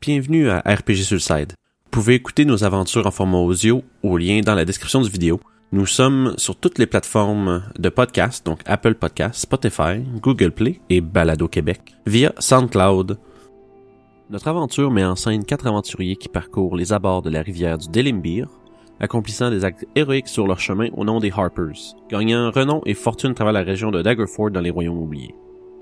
Bienvenue à RPG Suicide. Vous pouvez écouter nos aventures en format audio au lien dans la description du vidéo. Nous sommes sur toutes les plateformes de podcast, donc Apple Podcast, Spotify, Google Play et Balado Québec, via SoundCloud. Notre aventure met en scène quatre aventuriers qui parcourent les abords de la rivière du Delimbir, accomplissant des actes héroïques sur leur chemin au nom des Harpers, gagnant renom et fortune à travers la région de Daggerford dans les Royaumes oubliés.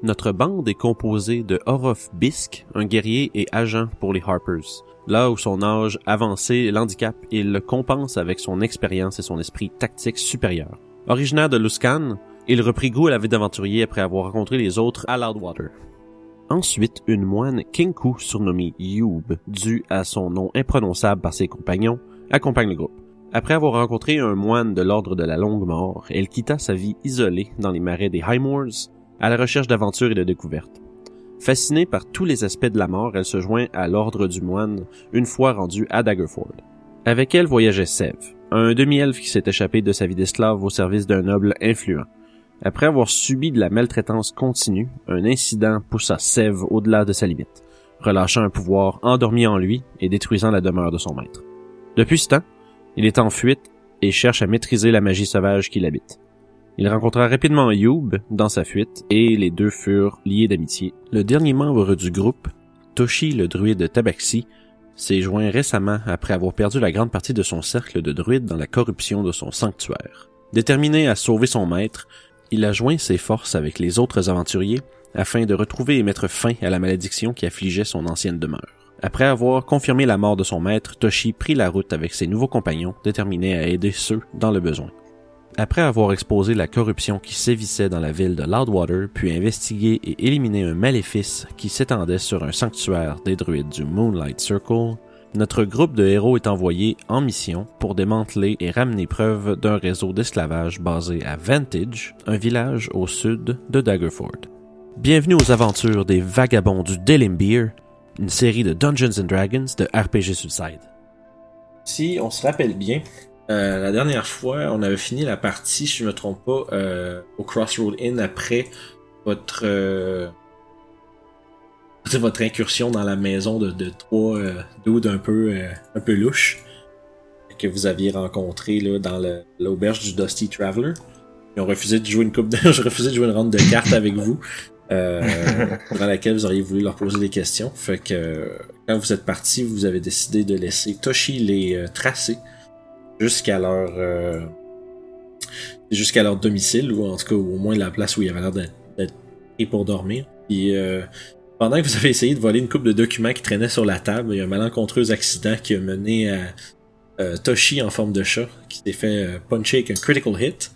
Notre bande est composée de Orof Bisk, un guerrier et agent pour les Harpers. Là où son âge avancé l'handicap, il le compense avec son expérience et son esprit tactique supérieur. Originaire de Luskan, il reprit goût à la vie d'aventurier après avoir rencontré les autres à Loudwater. Ensuite, une moine Kinku surnommée Youb, due à son nom imprononçable par ses compagnons, accompagne le groupe. Après avoir rencontré un moine de l'ordre de la longue mort, elle quitta sa vie isolée dans les marais des Highmoors à la recherche d'aventures et de découvertes. Fascinée par tous les aspects de la mort, elle se joint à l'ordre du moine une fois rendue à Daggerford. Avec elle voyageait Sev, un demi-elfe qui s'est échappé de sa vie d'esclave au service d'un noble influent. Après avoir subi de la maltraitance continue, un incident poussa Sev au-delà de sa limite, relâchant un pouvoir endormi en lui et détruisant la demeure de son maître. Depuis ce temps, il est en fuite et cherche à maîtriser la magie sauvage qui l'habite. Il rencontra rapidement Youb dans sa fuite et les deux furent liés d'amitié. Le dernier membre du groupe, Toshi le druide Tabaxi, s'est joint récemment après avoir perdu la grande partie de son cercle de druides dans la corruption de son sanctuaire. Déterminé à sauver son maître, il a joint ses forces avec les autres aventuriers afin de retrouver et mettre fin à la malédiction qui affligeait son ancienne demeure. Après avoir confirmé la mort de son maître, Toshi prit la route avec ses nouveaux compagnons, déterminés à aider ceux dans le besoin. Après avoir exposé la corruption qui sévissait dans la ville de Loudwater, puis investigué et éliminé un maléfice qui s'étendait sur un sanctuaire des druides du Moonlight Circle, notre groupe de héros est envoyé en mission pour démanteler et ramener preuve d'un réseau d'esclavage basé à Vantage, un village au sud de Daggerford. Bienvenue aux aventures des Vagabonds du Delimbir, une série de Dungeons Dragons de RPG Suicide. Si on se rappelle bien, euh, la dernière fois, on avait fini la partie, si je me trompe pas, euh, au Crossroad Inn après votre euh, votre incursion dans la maison de, de trois dudes un peu un peu louche que vous aviez rencontré là, dans l'auberge du Dusty Traveler. Ils ont refusé de jouer une coupe de... je refusé de jouer une ronde de cartes avec vous. Pendant laquelle vous auriez voulu leur poser des questions. Fait que quand vous êtes parti, vous avez décidé de laisser Toshi les tracer jusqu'à leur euh, jusqu'à leur domicile ou en tout cas au moins la place où il avait l'air d'être pris pour dormir. Puis euh, pendant que vous avez essayé de voler une coupe de documents qui traînaient sur la table, il y a un malencontreux accident qui a mené à euh, Toshi en forme de chat qui s'est fait puncher avec un critical hit.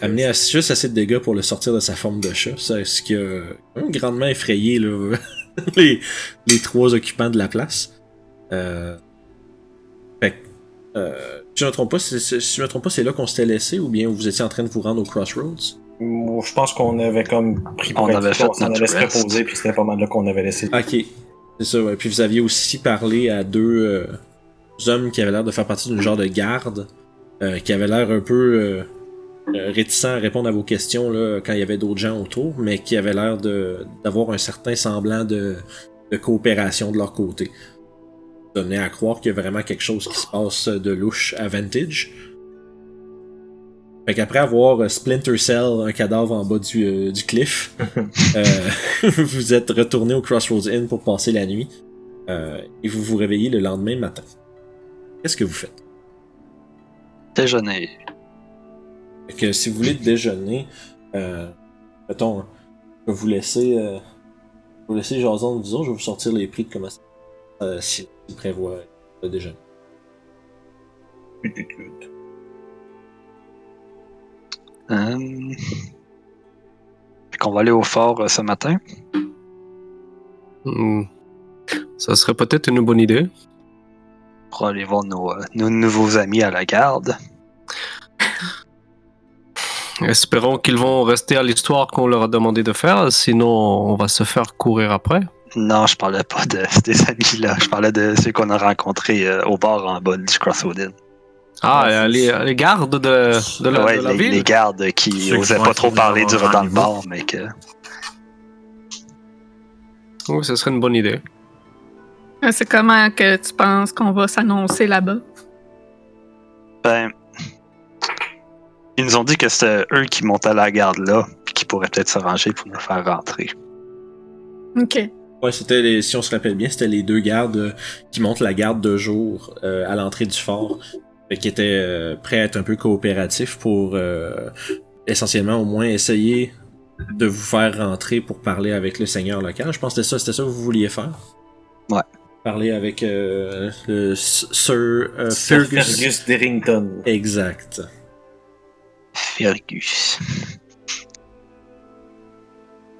Amené à juste assez de dégâts pour le sortir de sa forme de chat. C'est ce qui a grandement effrayé là, les, les, trois occupants de la place? Euh, euh, si je me trompe pas, si je me trompe pas, c'est là qu'on s'était laissé ou bien vous étiez en train de vous rendre au Crossroads? Je pense qu'on avait comme pris On avait fait on allait se reposer, puis c'était pas mal là qu'on avait laissé. Ok, c'est ça. Ouais. Puis vous aviez aussi parlé à deux euh, hommes qui avaient l'air de faire partie d'une genre de garde, euh, qui avaient l'air un peu réticents à répondre à vos questions là, quand il y avait d'autres gens autour, mais qui avaient l'air d'avoir un certain semblant de, de coopération de leur côté donner à croire qu'il y a vraiment quelque chose qui se passe de louche à Vantage. Fait qu'après avoir euh, Splinter Cell, un cadavre en bas du, euh, du cliff, euh, vous êtes retourné au Crossroads Inn pour passer la nuit. et vous vous réveillez le lendemain matin. Qu'est-ce que vous faites? Déjeuner. Fait que si vous voulez déjeuner, mettons, je vais vous laisser, vous laisser jason disons, je vais vous sortir les prix de comment ça si prévoit le déjeuner. Euh... qu'on va aller au fort euh, ce matin. Hmm. Ça serait peut-être une bonne idée. Pour aller voir nos, euh, nos nouveaux amis à la garde. Espérons qu'ils vont rester à l'histoire qu'on leur a demandé de faire, sinon on va se faire courir après. Non, je parlais pas de ces amis-là. Je parlais de ceux qu'on a rencontrés euh, au bar en bas du Crossroad Ah, les, les, gardes de, de la, ouais, de la les, ville? les gardes qui osaient pas trop parler du dans le bar, mais que. Oui, ce serait une bonne idée. Euh, C'est comment que tu penses qu'on va s'annoncer là-bas? Ben, ils nous ont dit que c'était eux qui montaient la garde là, puis qui pourraient peut-être s'arranger pour nous faire rentrer. Ok. Ouais, c'était les, si on se rappelle bien, c'était les deux gardes euh, qui montent la garde de jour euh, à l'entrée du fort, qui étaient euh, prêts à être un peu coopératifs pour euh, essentiellement au moins essayer de vous faire rentrer pour parler avec le seigneur local. Je pense que c'était ça, c'était ça que vous vouliez faire? Ouais. Parler avec euh, le Sir euh, Sir Fergus. Fergus Derrington. Exact. Fergus.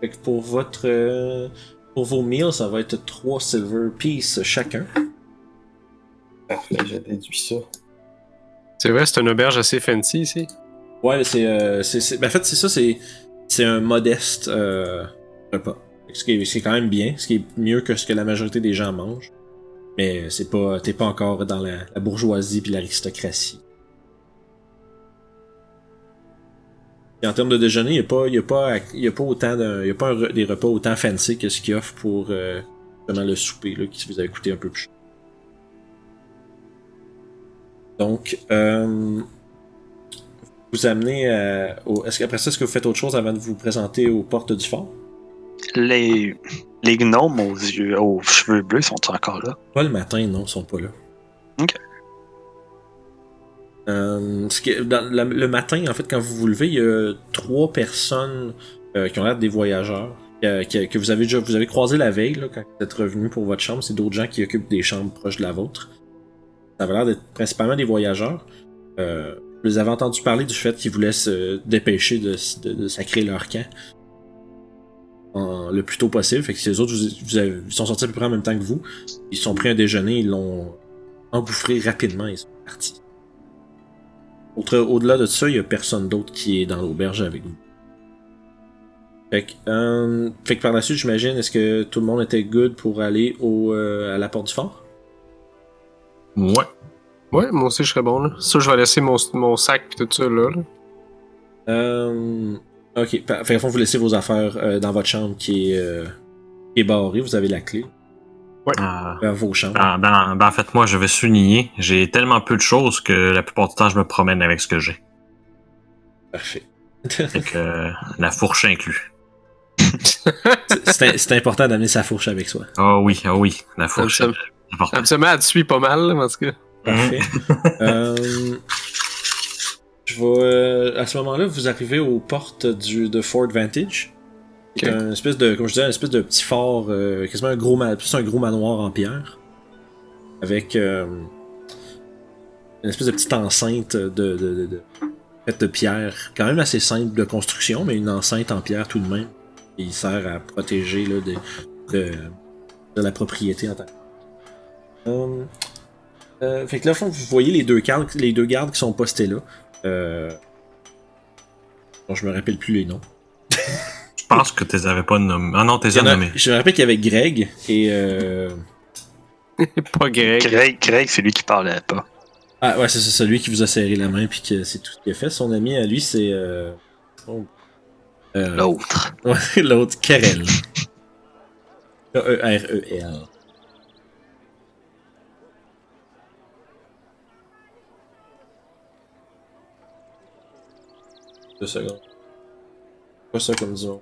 Fait que pour votre euh, pour vos meals, ça va être 3 silver pieces chacun. Parfait, j'ai déduit ça. C'est vrai, c'est une auberge assez fancy ici. Ouais, c'est, euh, ben, en fait, c'est ça, c'est, c'est un modeste euh, repas. Fait que Ce qui, est, ce qui est quand même bien, ce qui est mieux que ce que la majorité des gens mangent. Mais c'est pas, t'es pas encore dans la, la bourgeoisie puis l'aristocratie. Et en termes de déjeuner, il n'y a pas, y a pas, y a pas autant de, y a pas un des repas autant fancy que ce qu'ils offrent pour euh, le souper là, qui vous a coûté un peu plus cher. Donc, euh, vous amenez euh, au... Est-ce qu'après ça, est-ce que vous faites autre chose avant de vous présenter aux portes du fort? Les, les gnomes aux yeux, aux cheveux bleus sont encore là. Pas le matin, non, ils sont pas là. Ok. Euh, le matin, en fait, quand vous vous levez, il y a trois personnes euh, qui ont l'air des voyageurs. euh, que, vous avez déjà vous avez croisé la veille quand vous êtes revenu pour votre chambre, c'est d'autres gens qui occupent des chambres proches de la vôtre. Ça avait l'air d'être principalement des voyageurs. Vous avez entendu parler du fait qu'ils voulaient se dépêcher de, de, de sacrer leur camp en- le plus tôt possible. Fait que les autres, ils sont sortis à peu près en même temps que vous. Ils sont pris un déjeuner, ils l'ont engouffré rapidement et ils sont partis. Au-delà de ça, il y a personne d'autre qui est dans l'auberge avec vous. Fait que, euh, fait que par la suite, j'imagine, est-ce que tout le monde était good pour aller au, euh, à la porte du fort? Ouais. Ouais, moi aussi je serais bon là. Ça, je vais laisser mon, mon sac pis tout ça là. là. Euh, ok, fait fond, vous laissez vos affaires euh, dans votre chambre qui est, qui est barrée, vous avez la clé. Euh, Vers vos chambres. ben, ben- ben, en fait, moi, je vais souligner. J'ai tellement peu de choses que la plupart du temps, je me promène avec ce que j'ai. Parfait. Fait que euh, la fourche inclus. c'est important d'amener sa fourche avec soi. Ah oui, ah oui, la fourche. Absolument, elle te suit pas mal, en tout cas. Parfait. Euh, je vais. euh, à ce moment-là, vous arrivez aux portes du, de Fort Vantage. C'est Ok. un espèce de, comme je disais, un espèce de petit fort, euh, quasiment un gros, plus un gros manoir en pierre, avec euh, une espèce de petite enceinte de, de, de, de, faite de pierre, quand même assez simple de construction, mais une enceinte en pierre tout de même, qui sert à protéger là, de, la propriété en tant que. Euh, euh, fait que là, vous voyez les deux gardes, les deux gardes qui sont postés là. Euh... Bon, je me rappelle plus les noms. Je pense que tu les avais pas nommés. Ah non, tu les as nommés. je me rappelle qu'il y avait Greg et euh... pas Greg. Greg, Greg c'est lui qui parlait pas. ah ouais c'est celui qui vous a serré la main puis que c'est tout ce qu'il a fait. Son ami à lui c'est euh... oh. Euh, L'autre. Ouais, l'autre Karel. K-E-R-E-L. Deux secondes. Pas ça comme disons.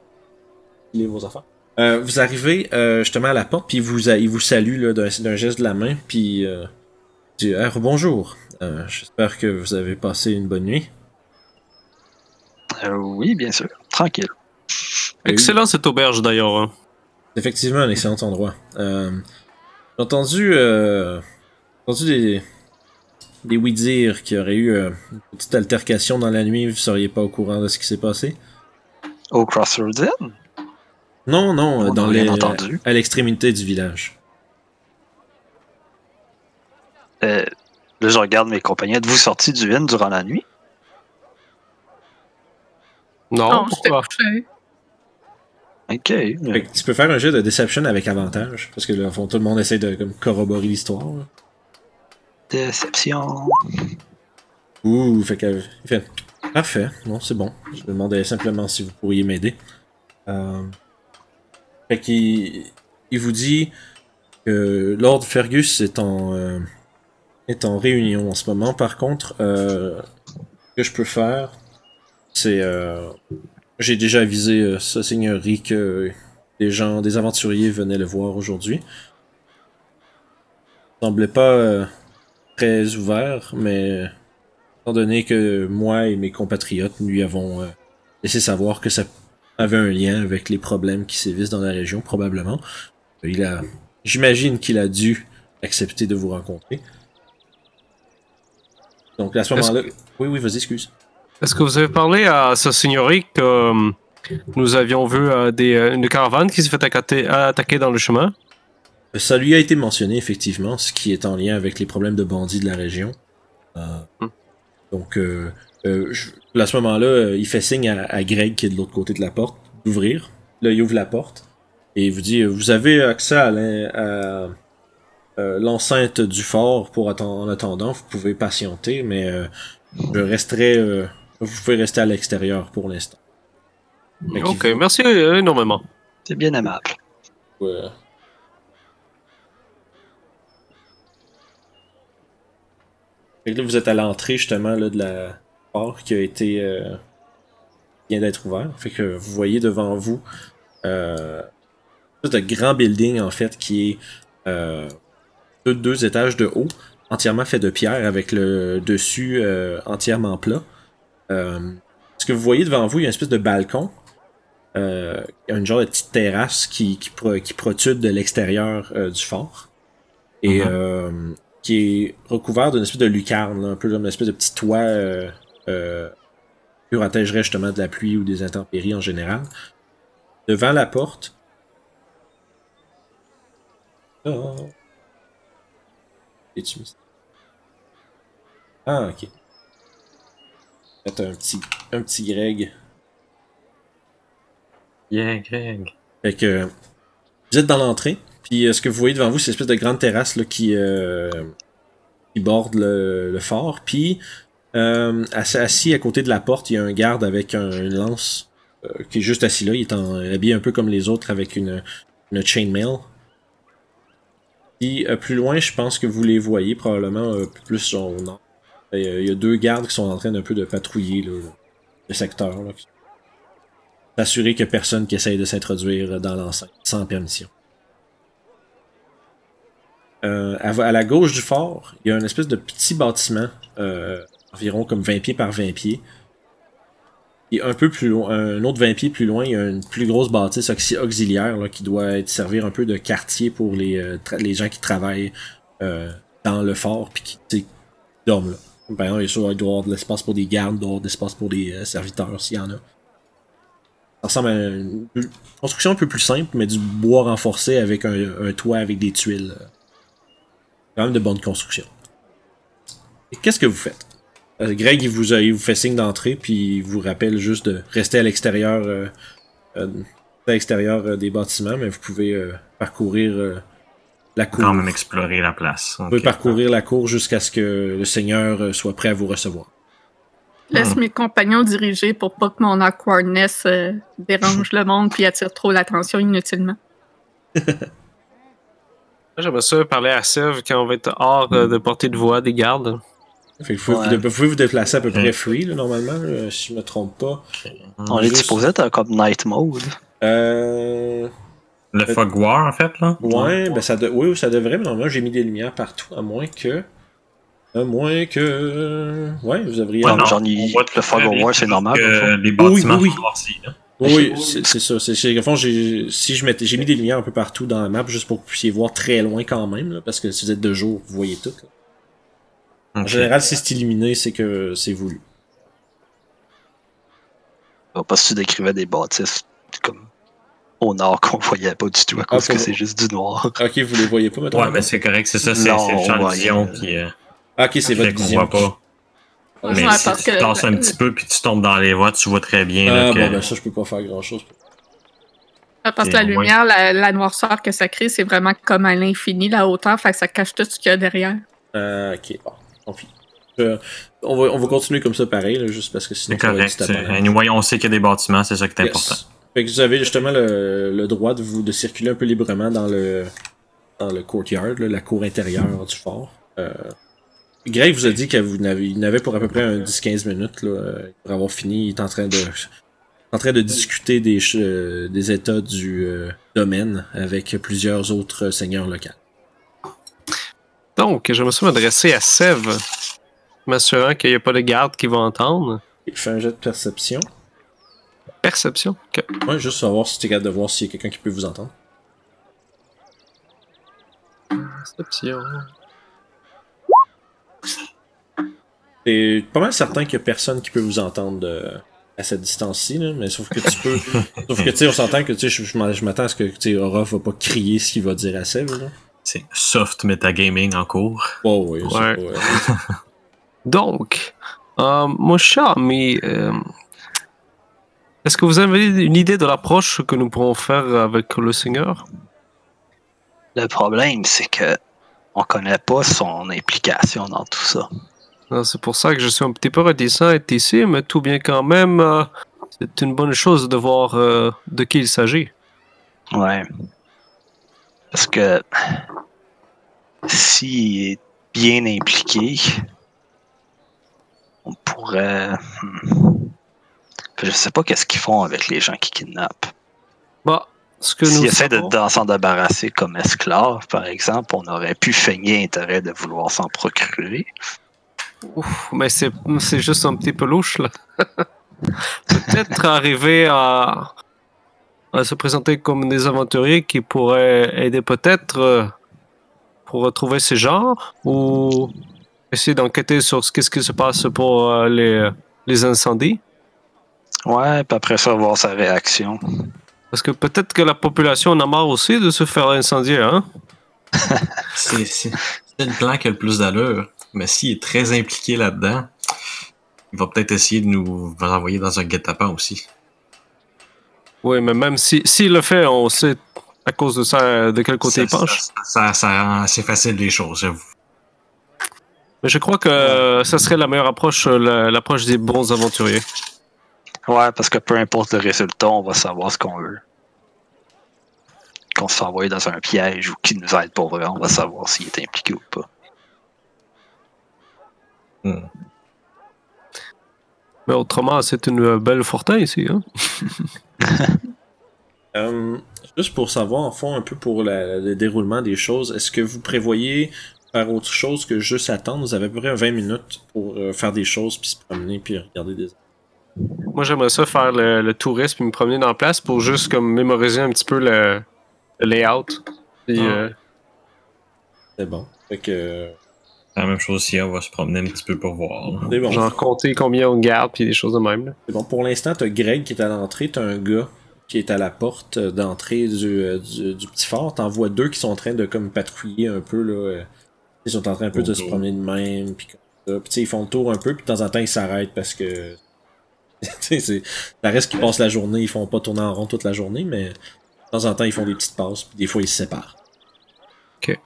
Vos affaires. Euh, vous arrivez euh, justement à la porte, puis il vous, il vous salue d'un, geste de la main, puis euh, il dit Ah, bonjour. Euh, j'espère que vous avez passé une bonne nuit. Euh, oui, bien sûr. Tranquille. Excellent cette auberge d'ailleurs. hein. C'est effectivement un excellent endroit. Euh, j'ai entendu, euh, entendu des, des oui-dire qu'il y aurait eu euh, une petite altercation dans la nuit. Vous seriez pas au courant de ce qui s'est passé? Au Crossroads Inn? Non, non, On dans les, entendu. à l'extrémité du village. Euh, là, je regarde mes compagnons. Êtes-vous sortis du inn durant la nuit? Non, Non, pourquoi? Ok. Tu peux faire un jeu de deception avec avantage, parce que là, au fond, tout le monde essaie de comme, corroborer l'histoire. Déception. Ouh, fait que. Il fait. Parfait, non, c'est bon. Je me demandais simplement si vous pourriez m'aider. Euh, fait qu'il il vous dit que Lord Fergus est en, euh, est en réunion en ce moment. Par contre, euh, ce que je peux faire, c'est... euh, J'ai déjà avisé euh, sa seigneurie que des gens, des aventuriers venaient le voir aujourd'hui. Il semblait pas euh, très ouvert, mais étant donné que moi et mes compatriotes lui avons euh, laissé savoir que ça avait un lien avec les problèmes qui sévissent dans la région, probablement, il a, j'imagine qu'il a dû accepter de vous rencontrer. Donc à ce moment-là, oui, oui, vas-y, excuse. Est-ce que vous avez parlé à sa seigneurie que euh, nous avions vu euh, des, euh, une caravane qui s'est fait attaquer, attaquer dans le chemin? Ça lui a été mentionné, effectivement, ce qui est en lien avec les problèmes de bandits de la région. Euh, Hmm. Donc, euh, euh, je- à ce moment-là, euh, il fait signe à, à Greg, qui est de l'autre côté de la porte, d'ouvrir. Là, il ouvre la porte et il vous dit euh, Vous avez accès à l'enceinte du fort pour atten- en attendant. Vous pouvez patienter, mais euh, je resterai. euh, vous pouvez rester à l'extérieur pour l'instant. Ok, merci énormément. C'est bien aimable. Ouais. Là, vous êtes à l'entrée justement là, de la qui a été euh, vient d'être ouvert. Fait que vous voyez devant vous euh, de grand building en fait qui est euh, deux, deux étages de haut, entièrement fait de pierre avec le dessus euh, entièrement plat. Euh, ce que vous voyez devant vous, il y a une espèce de balcon euh, il y a une genre de petite terrasse qui, qui, pro- qui protrude de l'extérieur du fort. Et Mhm. qui est recouvert d'une espèce de lucarne, là, un peu comme une espèce de petit toit qui protégerait justement de la pluie ou des intempéries en général. Devant la porte. Oh. Es-tu mis- Ah, ok. Faites un petit, un petit Greg. Yeah, Greg. Fait que vous êtes dans l'entrée, puis euh, ce que vous voyez devant vous, c'est une espèce de grande terrasse là, qui, euh, qui borde le, le fort. Puis euh, assis, à côté de la porte, il y a un garde avec un- une lance euh, qui est juste assis là. Il est habillé un peu comme les autres avec une, une chainmail. Puis euh, plus loin, je pense que vous les voyez probablement plus au nord. Et, Il y a deux gardes qui sont en train d'un peu de patrouiller le secteur. S'assurer que personne qui essaye de s'introduire dans l'enceinte sans permission. À, la gauche du fort, il y a une espèce de petit bâtiment, environ comme 20 pieds par 20 pieds. Et un peu plus loin, un autre 20 pieds plus loin, il y a une plus grosse bâtisse auxi- auxiliaire là, qui doit servir un peu de quartier pour les, euh, les gens qui travaillent euh, dans le fort puis qui dorment là. Par exemple, il doit y avoir de l'espace pour des gardes, il doit y avoir de l'espace pour des euh, serviteurs s'il y en a. Ça ressemble à une construction un peu plus simple, mais du bois renforcé avec un, un toit avec des tuiles. Quand même de bonne construction. Et qu'est-ce que vous faites? Euh, Greg, il vous, a- il vous fait signe d'entrée, puis il vous rappelle juste de rester à l'extérieur euh, euh, à l'extérieur euh, des bâtiments, mais vous pouvez euh, parcourir euh, la cour. Quand même explorer la place. Vous pouvez parcourir la cour jusqu'à ce que le Seigneur soit prêt à vous recevoir. Laisse mes compagnons diriger pour pas que mon awkwardness euh, dérange le monde puis attire trop l'attention inutilement. J'aimerais ça parler à Sev quand on va être hors euh, de portée de voix des gardes. Fait que vous, pouvez, Ouais. vous pouvez vous déplacer à peu près Ouais. free, là, normalement, là, si je me trompe pas. On est supposé être comme night mode. Euh... Le Fog War, en fait, là? Ouais, ben ça de... oui, ça devrait, mais normalement j'ai mis des lumières partout, à moins que. À moins que. Ouais, vous devriez. Ouais, non, j'en ai- le très Fog of bien War, c'est normal, fond. Les Oui, bâtiments oui, oui. sont. Oui, oui, c'est ça. C'est, fond, j'ai, si je mettais, j'ai mis des lumières un peu partout dans la map juste pour que vous puissiez voir très loin quand même, là, parce que si vous êtes de jour, vous voyez tout. là. En général, si c'est illuminé, c'est que c'est voulu. Parce que tu décrivais des bâtisses comme au nord qu'on voyait pas du tout à cause Ah, que c'est juste du noir. Ok, vous les voyez pas maintenant. Ouais, ben c'est correct, c'est ça, c'est le champ de vision qui euh, ok, c'est fait votre qu'on vision. voit pas. Ouais, Mais si tu que- tasses un petit peu puis tu tombes dans les voies, tu vois très bien là, Ah, que... bon, ben ça, je peux pas faire grand chose. Ah, Parce que la ouais. lumière, la, la noirceur que ça crée, c'est vraiment comme à l'infini, la hauteur, fait que ça cache tout ce qu'il y a derrière. Euh, ok, bon, tant pis. Je- on, va, on va continuer comme ça pareil, là, juste parce que sinon. C'est correct. Anyway, on sait qu'il y a des bâtiments, c'est ça qui est Yes. important. Fait que vous avez justement le, le droit de vous de circuler un peu librement dans le dans le courtyard, là, la cour intérieure du fort. Euh, Greg vous a dit qu'il vous n'avez- il n'avait pour à peu près un 10-15 minutes là, pour avoir fini. Il est en train de, en train de discuter des, euh, des états du euh, domaine avec plusieurs autres seigneurs locaux. Donc, je me suis adressé à Sève, m'assurant qu'il n'y a pas de garde qui va entendre. Il fait un jet de perception. Perception. Ok. Ouais, juste savoir si tu es capable de voir s'il y a quelqu'un qui peut vous entendre. Perception. T'es pas mal certain qu'il y a personne qui peut vous entendre de- à cette distance-ci, là, mais sauf que tu peux. sauf que tu sais, on s'entend que tu sais, je, m'attends à ce que tu sais, Aura va pas crier ce qu'il va dire à Seb. Là. C'est soft metagaming en cours. Oh, oui, c'est Ouais. pas, Donc, euh, mon cher ami, euh, est-ce que vous avez une idée de l'approche que nous pourrons faire avec le Seigneur? Le problème, c'est que on connaît pas son implication dans tout ça. Ah, C'est pour ça que je suis un petit peu réticent à être ici, mais tout bien quand même, euh, c'est une bonne chose de voir euh, de qui il s'agit. Ouais. Parce que s'il est bien impliqué, on pourrait. hmm. Je sais pas qu'est-ce qu'ils font avec les gens qui kidnappent. Bah, ce que nous S'ils essaient de s'en débarrasser comme esclaves, par exemple, on aurait pu feigner intérêt de vouloir s'en procurer. Ouf, mais c'est c'est juste un petit peu louche, là. Peut-être arriver à, à se présenter comme des aventuriers qui pourraient aider peut-être euh, pour retrouver ces gens ou essayer d'enquêter sur ce qu'est-ce qui se passe pour euh, les, les incendies? Ouais, puis après ça, voir sa réaction. Parce que peut-être que la population en a marre aussi de se faire incendier, hein? C'est le plan qui a le plus d'allure. Mais s'il est très impliqué là-dedans, il va peut-être essayer de nous envoyer dans un guet-apens aussi. Oui, mais même si s'il le fait, on sait à cause de ça de quel côté il ça, penche. ça, ça, ça rend assez facile les choses, j'avoue. Mais je crois que ça serait la meilleure approche, euh, la- l'approche des bons aventuriers. Ouais, parce que peu importe le résultat, on va savoir ce qu'on veut. Qu'on se fait envoyer dans un piège ou qu'il nous aide pour vrai, on va savoir s'il est impliqué ou pas. Mais autrement, c'est une belle fortin ici. Hein? Euh, juste pour savoir, en fond, un peu pour la- le déroulement des choses, est-ce que vous prévoyez faire autre chose que juste attendre? Vous avez à peu près 20 minutes pour euh, faire des choses, puis se promener, puis regarder des. Moi, j'aimerais ça faire le, le tourisme puis me promener dans la place pour juste comme mémoriser un petit peu le, le layout. Ah. euh, C'est bon. Fait que. C'est la même chose ici, on va se promener un petit peu pour voir. C'est bon. genre compter combien on garde puis des choses de même. là. C'est bon. Pour l'instant, t'as Greg qui est à l'entrée, t'as un gars qui est à la porte euh, d'entrée du, euh, du, du petit fort. T'en vois deux qui sont en train de comme patrouiller un peu là. euh, Ils sont en train un peu de se promener de même, puis comme ça. Puis tu sais, ils font le tour un peu, puis de temps en temps ils s'arrêtent parce que. tu sais, c'est- ça reste qu'ils passent la journée, ils font pas tourner en rond toute la journée, mais de temps en temps ils font des petites passes, puis des fois ils se séparent. Ok.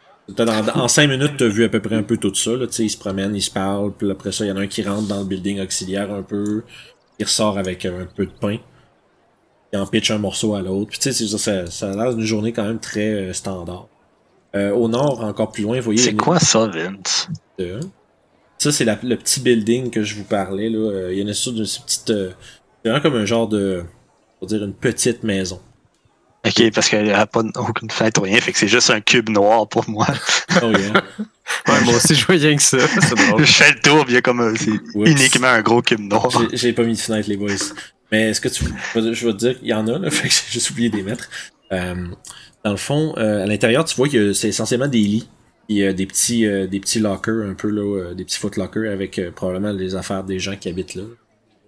En, cinq minutes, t'as vu à peu près un peu tout ça. Là, ils se promènent, ils se parlent, puis après ça, il y en a un qui rentre dans le building auxiliaire un peu, il ressort avec un peu de pain, il en pitch un morceau à l'autre. Puis tu sais, c'est- ça, ça a l'air d'une journée quand même très euh, standard. Euh, au nord, encore plus loin, vous voyez... C'est une- quoi ça, Vince? de- Ça, c'est le petit building que je vous parlais. Là. Euh, Il y en a sur d'une petite. c'est vraiment comme un genre de. On va dire une petite maison. Ok, parce qu'il n'y a pas aucune fenêtre ou rien, fait que c'est juste un cube noir pour moi. Oh yeah. Ouais, moi aussi, je vois rien que ça. Drôle. Je fais le tour, bien comme un- c'est uniquement un gros cube noir. J'ai- pas mis de fenêtre, les boys. Mais est-ce que tu. Je vais te dire, il y en a, là. Fait que j'ai juste oublié de les mettre. Euh, dans le fond, euh, à l'intérieur, tu vois que c'est essentiellement des lits. Il y a des petits, euh, des petits lockers, un peu, là. euh, des petits footlockers avec euh, probablement les affaires des gens qui habitent là.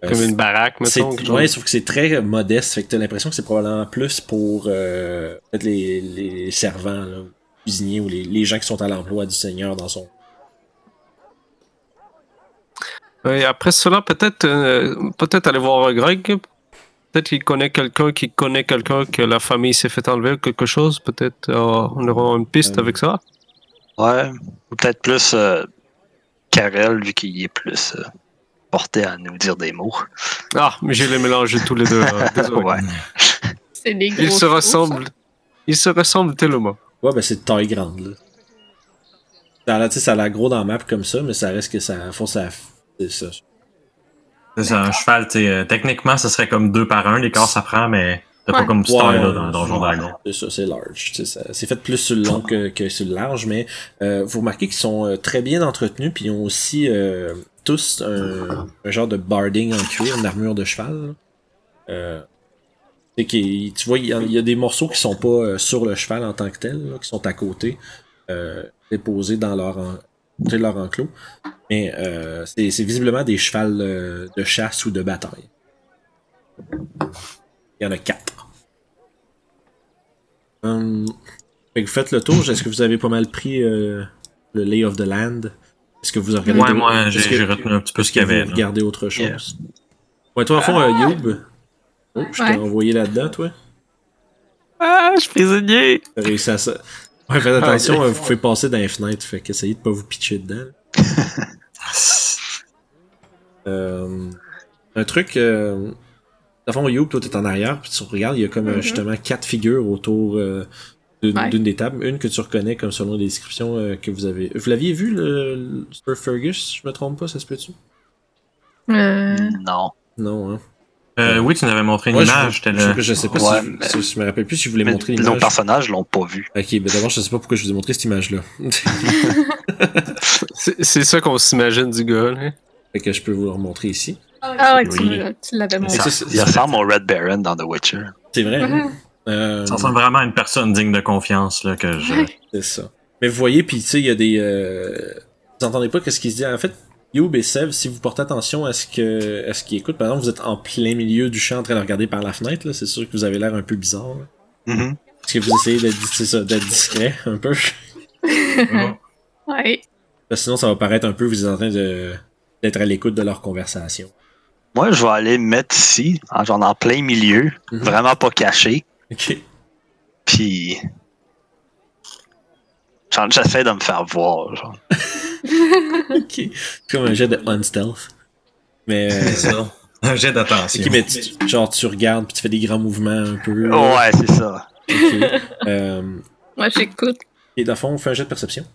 Euh, Comme une baraque, mettons. genre. ouais, sauf que c'est très modeste, fait que t'as l'impression que c'est probablement plus pour euh, peut-être les, les servants, là, cuisiniers ou les, les gens qui sont à l'emploi du Seigneur dans son. Et après cela, peut-être euh, peut-être aller voir Greg. Peut-être qu'il connaît quelqu'un qui connaît quelqu'un que la famille s'est fait enlever ou quelque chose. Peut-être euh, on aura une piste Euh, avec ça. Ouais, ou peut-être plus euh, Karel, vu qu'il est plus porté à nous dire des mots. Ah, mais j'ai les mélangé tous les deux. euh. Ouais. Des gros Ils se ressemblent. Ils se ressemblent tellement. Ouais, ben c'est de taille grande, là. Ça a, l'air- tu sais, ça a l'air gros dans la map comme ça, mais ça reste que ça. Faut ça. C'est ça. C'est ça, un cheval, tu sais, euh, techniquement, ce serait comme deux par un, les corps ça prend, mais t'as pas comme cette Ouais, ouais, dans. Donjon Dragon. C'est ça, c'est large. C'est fait plus sur le long que, que sur le large, mais euh, vous remarquez qu'ils sont euh, très bien entretenus, puis ils ont aussi euh, tous un, genre de barding en cuir, une armure de cheval. Euh, qui, tu vois, il y, a, des morceaux qui sont pas euh, sur le cheval en tant que tel, qui sont à côté, euh, déposés dans leur, leur enclos. Mais euh, c'est visiblement des chevals de chasse ou de bataille. Il y en a quatre. Hum, fait que vous faites le tour. Est-ce que vous avez pas mal pris le lay of the land? Est-ce que vous regardez Ouais, moi, j'ai retenu un petit peu ce qu'il y que avait. vous regardez autre chose? Ouais, toi, en fond, euh, Youb. Oh, je t'ai Ouais. envoyé là-dedans, toi. Ah, je suis prisonnier! T'as réussi à ça. Ouais, faites attention, euh, vous pouvez passer dans les fenêtres, fait qu'essayez de pas vous pitcher dedans. Euh, un truc, euh, dans le fond, Youb, toi, t'es en arrière, puis tu regardes, il y a comme Mhm. justement quatre figures autour euh, d'une Ouais. des tables. Une que tu reconnais comme selon les descriptions euh, que vous avez. Vous l'aviez vu, le, le Sir Fergus, si je me trompe pas, ça se peut-tu? Euh, Non. Non, hein. Euh, oui, tu nous avais montré une Ouais, je- image. je, là. je sais pas Ouais, si, mais- si- je me rappelle plus si je voulais Mais montrer nos l'image. personnages l'ont pas vu. Ok, ben d'abord, je sais pas pourquoi je vous ai montré cette image-là. C'est c'est ça qu'on s'imagine du gars, là. fait que je peux vous le remontrer ici. Ah ouais, tu, Oui. tu l'avais montré. ça, c'est- Il ressemble au Red Baron dans The Witcher. C'est vrai. hein? Euh, Ça ressemble vraiment à une personne digne de confiance, là, que je. Ouais. c'est ça. Mais vous voyez, puis tu sais, il y a des. euh, Vous entendez pas qu'est-ce qu'il se dit. En fait, Youb et Sev, si vous portez attention à ce que, à ce qu'ils écoutent, par exemple, vous êtes en plein milieu du champ en train de regarder par la fenêtre, là, c'est sûr que vous avez l'air un peu bizarre. là. Mhm. Est-ce que vous essayez d'être, discret un peu? Ouais. Parce que sinon, ça va paraître un peu, vous êtes en train de, d'être à l'écoute de leur conversation. Moi, je vais aller me mettre ici, en, genre en plein milieu, Mhm. vraiment pas caché. Ok. Puis. genre, J'essaie de me faire voir. Genre. Ok. Comme un jet de unstealth. Mais. euh, C'est ça. Un jet d'attention. ok, mais tu- genre, tu regardes, puis tu fais des grands mouvements un peu. là. Ouais, c'est ça. Ok. Euh, Moi, j'écoute. et dans le fond, on fait un jet de perception.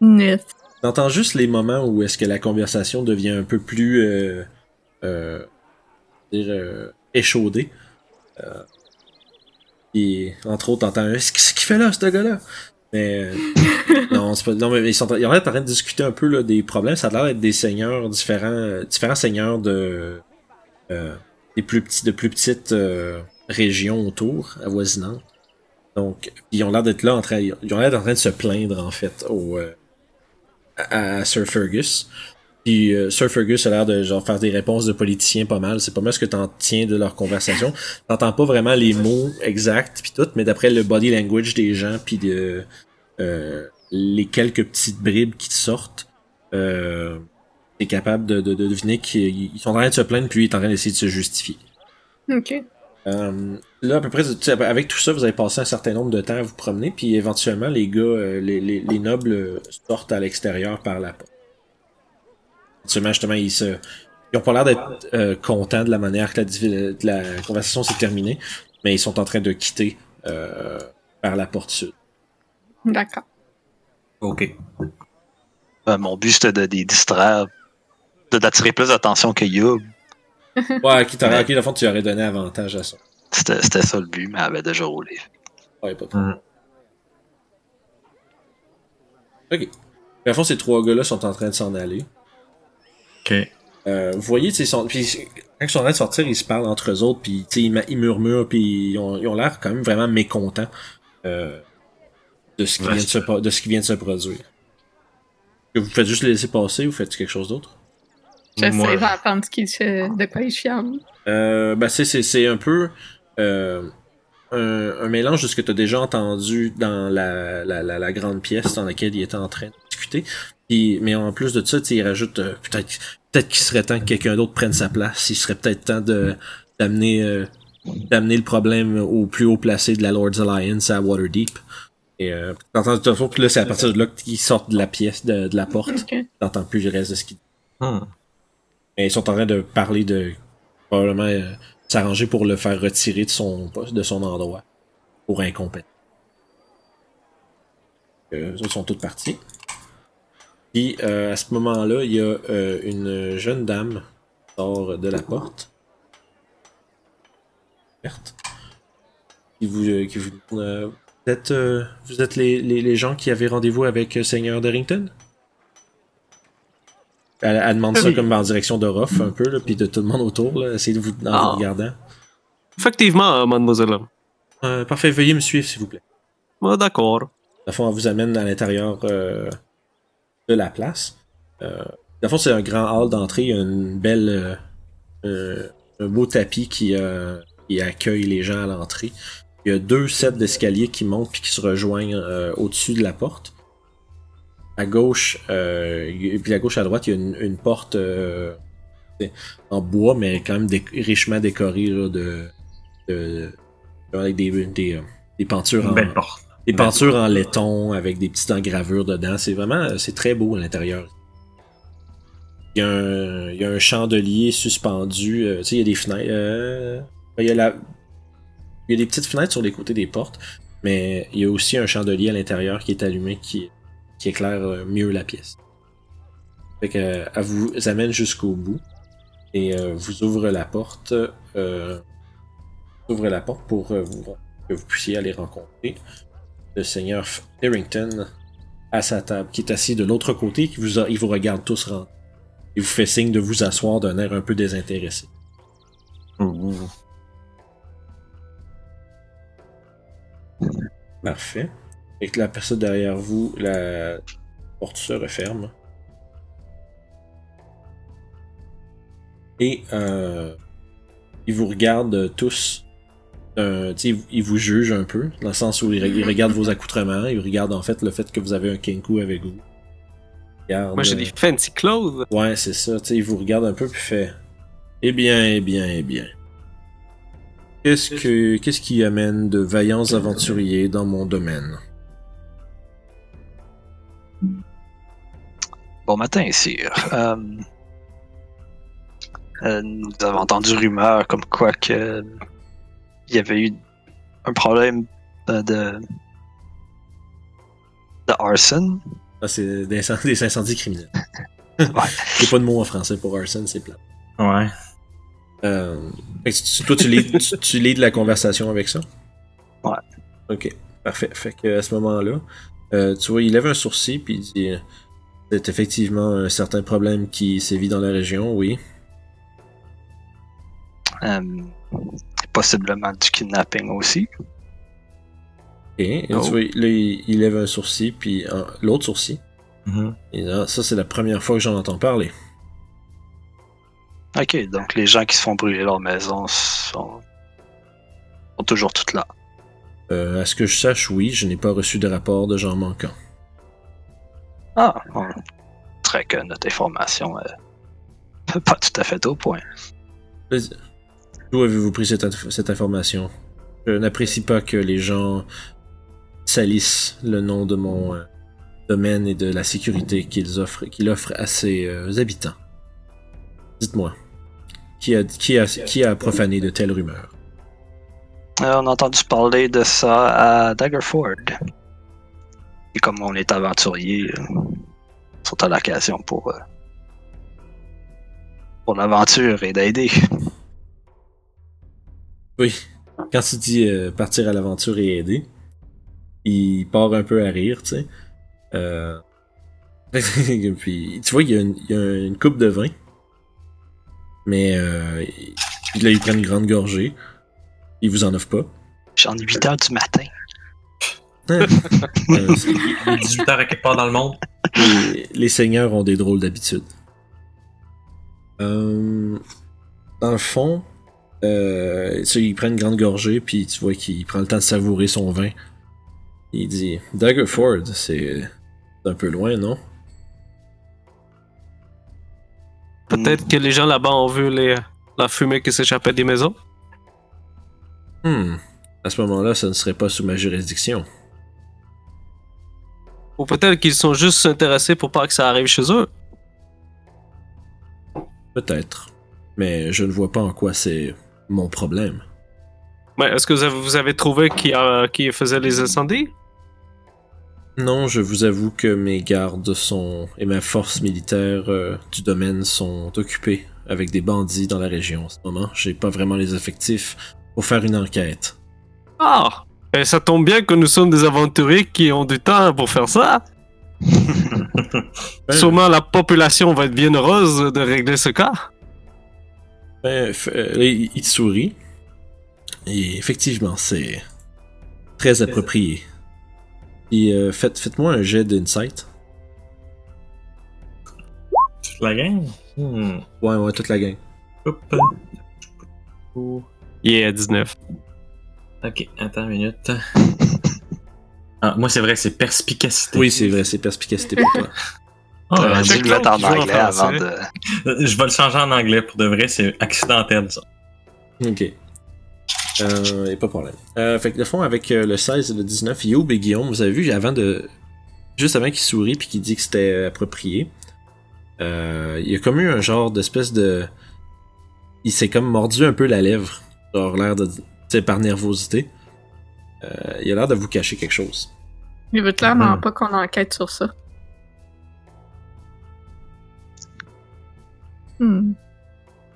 Neuf. T'entends juste les moments où est-ce que la conversation devient un peu plus euh, euh, dire, euh, échaudée. Euh, et entre autres, t'entends qu'est-ce qu'il fait là, ce gars-là? Mais euh, non, pas. Non, mais ils sont, ils ont l'air en train de discuter un peu là, des problèmes. Ça a l'air d'être des seigneurs différents, différents seigneurs de des plus de plus petites régions autour, avoisinantes. Donc, ils ont l'air d'être là en train, ils ont l'air en train de se plaindre en fait au à Sir Fergus. Puis euh, Sir Fergus a l'air de genre faire des réponses de politiciens pas mal. C'est pas mal ce que t'en tiens de leur conversation. T'entends pas vraiment les mots exacts puis tout, mais d'après le body language des gens puis de euh, les quelques petites bribes qui te sortent, euh, t'es capable de, de, de deviner qu'ils ils sont en train de se plaindre puis lui est en train d'essayer de se justifier. Ok. Euh, là, à peu près, avec tout ça, vous avez passé un certain nombre de temps à vous promener, puis éventuellement, les gars, euh, les, les, les nobles sortent à l'extérieur par la porte. Éventuellement, justement, ils se... Ils ont pas l'air d'être euh, contents de la manière que la, divi- de la conversation s'est terminée, mais ils sont en train de quitter euh, par la porte sud. D'accord. Ok. Euh, mon but, c'était de les distraire, de- d'attirer plus d'attention que Youb. Ouais, qui t'aurait, ok, dans le fond, tu aurais donné avantage à ça. C'était c'était ça le but, mais elle avait déjà roulé. Ouais, pas de problème. Mhm. Ok. Puis, à fond, ces trois gars-là sont en train de s'en aller. Ok. Euh, vous voyez, ils sont- puis quand ils sont en train de sortir, ils se parlent entre eux autres, puis tu sais, ils, ils murmurent, puis ils ont ils ont l'air quand même vraiment mécontents euh, de, ce qui Ouais, vient de, se, pa- de ce qui vient de se produire. Que vous faites juste les laisser passer ou faites quelque chose d'autre? J'essaie Moi- d'entendre ce de quoi il chiale. Euh, ben, c'est, c'est, c'est un peu euh, un, un mélange de ce que tu as déjà entendu dans la, la, la, la grande pièce dans laquelle il était en train de discuter. Puis, mais en plus de ça, il rajoute euh, peut-être, peut-être qu'il serait temps que quelqu'un d'autre prenne sa place. Il serait peut-être temps de, d'amener, euh, d'amener le problème au plus haut placé de la Lord's Alliance à Waterdeep. Et euh, t'entends, puis là, c'est à partir de là qu'ils sortent de la pièce, de, de la porte. Ok. T'entends plus le reste de ce qu'ils Hmm. mais ils sont en train de parler de probablement euh, s'arranger pour le faire retirer de son poste, de son endroit. pour incompétent. Euh, eux autres sont toutes partis. Puis euh, à ce moment-là, il y a euh, une jeune dame qui sort de la porte. Qui vous, euh, qui vous, vous êtes, vous êtes les, les, les gens qui avaient rendez-vous avec Seigneur Darrington? Elle, elle demande ça comme en direction de Ruff un peu, là, puis de tout le monde autour, là, essayez de vous en Ah. vous regardant. Effectivement, mademoiselle. Euh, parfait, veuillez me suivre s'il vous plaît. Ah, D'accord. Le fond, on vous amène à l'intérieur euh, de la place. Euh, dans le fond, c'est un grand hall d'entrée. Il y a une belle. euh, euh, un beau tapis qui, euh, qui accueille les gens à l'entrée. Il y a deux sets d'escaliers qui montent puis qui se rejoignent euh, au-dessus de la porte. À gauche, euh, et puis à gauche à droite, il y a une, une porte euh, en bois, mais quand même dé- richement décorée là, de, de- avec des, des, des pentures Une en, belle porte. Des Belle peintures en laiton avec des petites engravures dedans. C'est vraiment, c'est très beau à l'intérieur. Il y, a un, il y a un chandelier suspendu. euh, tu sais, il y a des fenêtres. euh, il, y a la, il y a des petites fenêtres sur les côtés des portes, mais il y a aussi un chandelier à l'intérieur qui est allumé qui, qui éclaire euh, mieux la pièce. Fait que, euh, elle vous amène jusqu'au bout et euh, vous ouvre la porte. Euh, ouvre la porte pour euh, vous- que vous puissiez aller rencontrer le seigneur Harrington à sa table, qui est assis de l'autre côté, qui vous, il vous regarde tous rentrer. Il vous fait signe de vous asseoir d'un air un peu désintéressé. Parfait. Et que la personne derrière vous, la porte se referme. Et euh, ils vous regardent tous. Euh, ils vous jugent un peu, dans le sens où ils, re- ils regardent vos accoutrements, ils regardent en fait le fait que vous avez un kenku avec vous. Ils regardent, Moi, j'ai euh, des fancy clothes. Ouais, c'est ça. Tu sais, il vous regarde un peu puis fait. Eh bien, eh bien, eh bien. Qu'est-ce que qu'est-ce qui amène de vaillants aventuriers dans mon domaine Bon matin, sire. Euh, euh, nous avons entendu rumeur comme quoi que il y avait eu un problème de de arson. Ah, c'est des, incend- des incendies criminels. Ouais. Il pas de mot en français pour arson, c'est plat. Ouais. Euh, toi, tu lis, tu, tu lis de la conversation avec ça? Ouais. Ok, parfait. Fait que à ce moment-là, euh, tu vois, il lève un sourcil puis il dit euh, C'est effectivement un certain problème qui sévit dans la région, oui. Euh, possiblement du kidnapping aussi. Ok, et Oh. tu vois, là, il, il lève un sourcil, puis euh, l'autre sourcil. Mhm. Et là, ça, c'est la première fois que j'en entends parler. Ok, donc les gens qui se font brûler leur maison sont, sont toujours toutes là. Euh, à ce que je sache, oui, je n'ai pas reçu de rapport de gens manquants. Ah, on dirait que notre information est pas tout à fait au point. Vas-y. D'où avez-vous pris cette, inf- cette information? Je n'apprécie pas que les gens salissent le nom de mon euh, domaine et de la sécurité qu'il offre à ses euh, habitants. Dites-moi, qui a, profané de telles rumeurs? Euh, on a entendu parler de ça à Daggerford. Et comme on est aventurier, ils sont à l'occasion pour l'aventure et d'aider. Oui. Quand tu dis euh, partir à l'aventure et aider, il part un peu à rire, tu sais. Euh... Puis, tu vois, il y a une, il y a une coupe de vin. Mais euh, il- là, il prend une grande gorgée. Il vous en offre pas. J'en ai 8 heures du matin. Euh, Il est 18 heures à quelque part dans le monde. les, les seigneurs ont des drôles d'habitudes. Euh, dans le fond, euh, tu sais, il prend une grande gorgée, puis tu vois qu'il prend le temps de savourer son vin. Il dit Daggerford, c'est c'est un peu loin, non? Peut-être que les gens là-bas ont vu les, la fumée qui s'échappait des maisons. Hmm. À ce moment-là, ça ne serait pas sous ma juridiction. Ou peut-être qu'ils sont juste intéressés pour pas que ça arrive chez eux. Peut-être. Mais je ne vois pas en quoi c'est mon problème. Mais est-ce que vous avez, vous avez trouvé qui, a- qui faisait les incendies? Non, je vous avoue que mes gardes sont et ma force militaire euh, du domaine sont occupés avec des bandits dans la région en ce moment. J'ai pas vraiment les effectifs pour faire une enquête. Ah Et ça tombe bien que nous sommes des aventuriers qui ont du temps pour faire ça. Sûrement la population va être bien heureuse de régler ce cas. Ben, euh, là, il, il sourit. Et effectivement, c'est très approprié. Et euh, faites, faites-moi un jet d'insight. Toute la gang? Hmm. Ouais, ouais, toute la gang. Hop. Yeah, 19. Ok, attends une minute. Ah, moi, c'est vrai, c'est perspicacité. Oui, c'est vrai, c'est perspicacité pour toi. Ah, euh, le mettre en anglais avant de. je vais le changer en anglais pour de vrai, c'est accidentel ça. Ok. Euh, a pas de problème. Euh, fait que le fond, avec euh, le 16 et le 19, Youb et Guillaume, vous avez vu, avant de. Juste avant qu'il sourit puis qu'il dit que c'était approprié, euh, il y a comme eu un genre d'espèce de. Il s'est comme mordu un peu la lèvre. Genre l'air de. Tu sais, par nervosité. Euh, il a l'air de vous cacher quelque chose. Il veut clairement Mhm. pas qu'on enquête sur ça. Hmm.